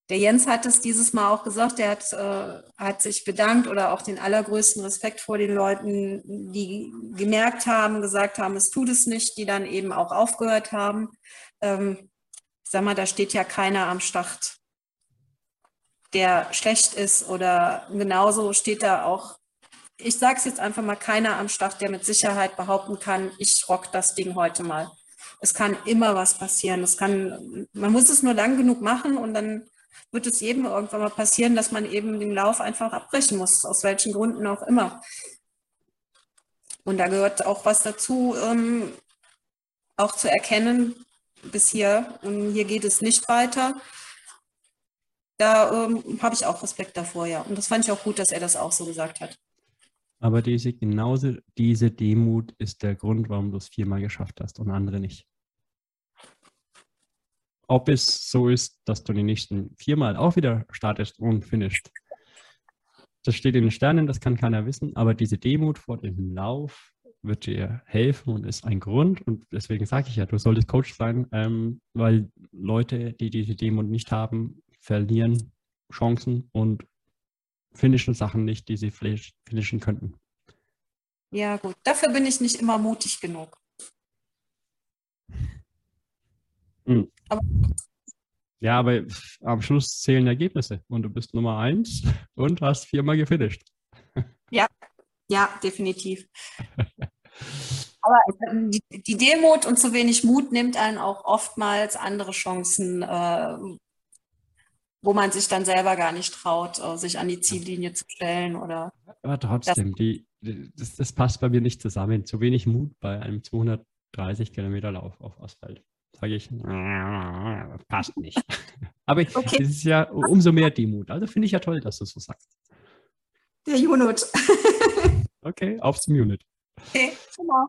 Der Jens hat es dieses Mal auch gesagt, der hat, äh, hat sich bedankt oder auch den allergrößten Respekt vor den Leuten, die gemerkt haben, gesagt haben, es tut es nicht, die dann eben auch aufgehört haben. Ähm, sag mal, da steht ja keiner am Start, der schlecht ist oder genauso steht da auch, ich sage es jetzt einfach mal, keiner am Start, der mit Sicherheit behaupten kann, ich rock das Ding heute mal. Es kann immer was passieren. Es kann, man muss es nur lang genug machen und dann wird es jedem irgendwann mal passieren, dass man eben den Lauf einfach abbrechen muss, aus welchen Gründen auch immer. Und da gehört auch was dazu, ähm, auch zu erkennen, bis hier, und hier geht es nicht weiter. Da ähm, habe ich auch Respekt davor, ja. Und das fand ich auch gut, dass er das auch so gesagt hat. Aber diese, genauso diese Demut ist der Grund, warum du es viermal geschafft hast und andere nicht ob es so ist, dass du die nächsten viermal auch wieder startest und finishst. Das steht in den Sternen, das kann keiner wissen, aber diese Demut vor dem Lauf wird dir helfen und ist ein Grund. Und deswegen sage ich ja, du solltest Coach sein, ähm, weil Leute, die diese Demut nicht haben, verlieren Chancen und finishen Sachen nicht, die sie finishen könnten. Ja, gut. Dafür bin ich nicht immer mutig genug. Mhm. Aber ja, aber am Schluss zählen Ergebnisse und du bist Nummer eins und hast viermal gefinisht. Ja, ja, definitiv. aber die, die, Demut und zu wenig Mut nimmt einen auch oftmals andere Chancen, äh, wo man sich dann selber gar nicht traut, äh, sich an die Ziellinie zu stellen oder. Aber trotzdem, die, das, das passt bei mir nicht zusammen. Zu wenig Mut bei einem 230 Kilometer Lauf auf Asphalt sage ich, passt nicht. Aber okay. es ist ja umso mehr Demut. Also finde ich ja toll, dass du so sagst. Der Unit. okay, auf zum Unit. Okay, genau.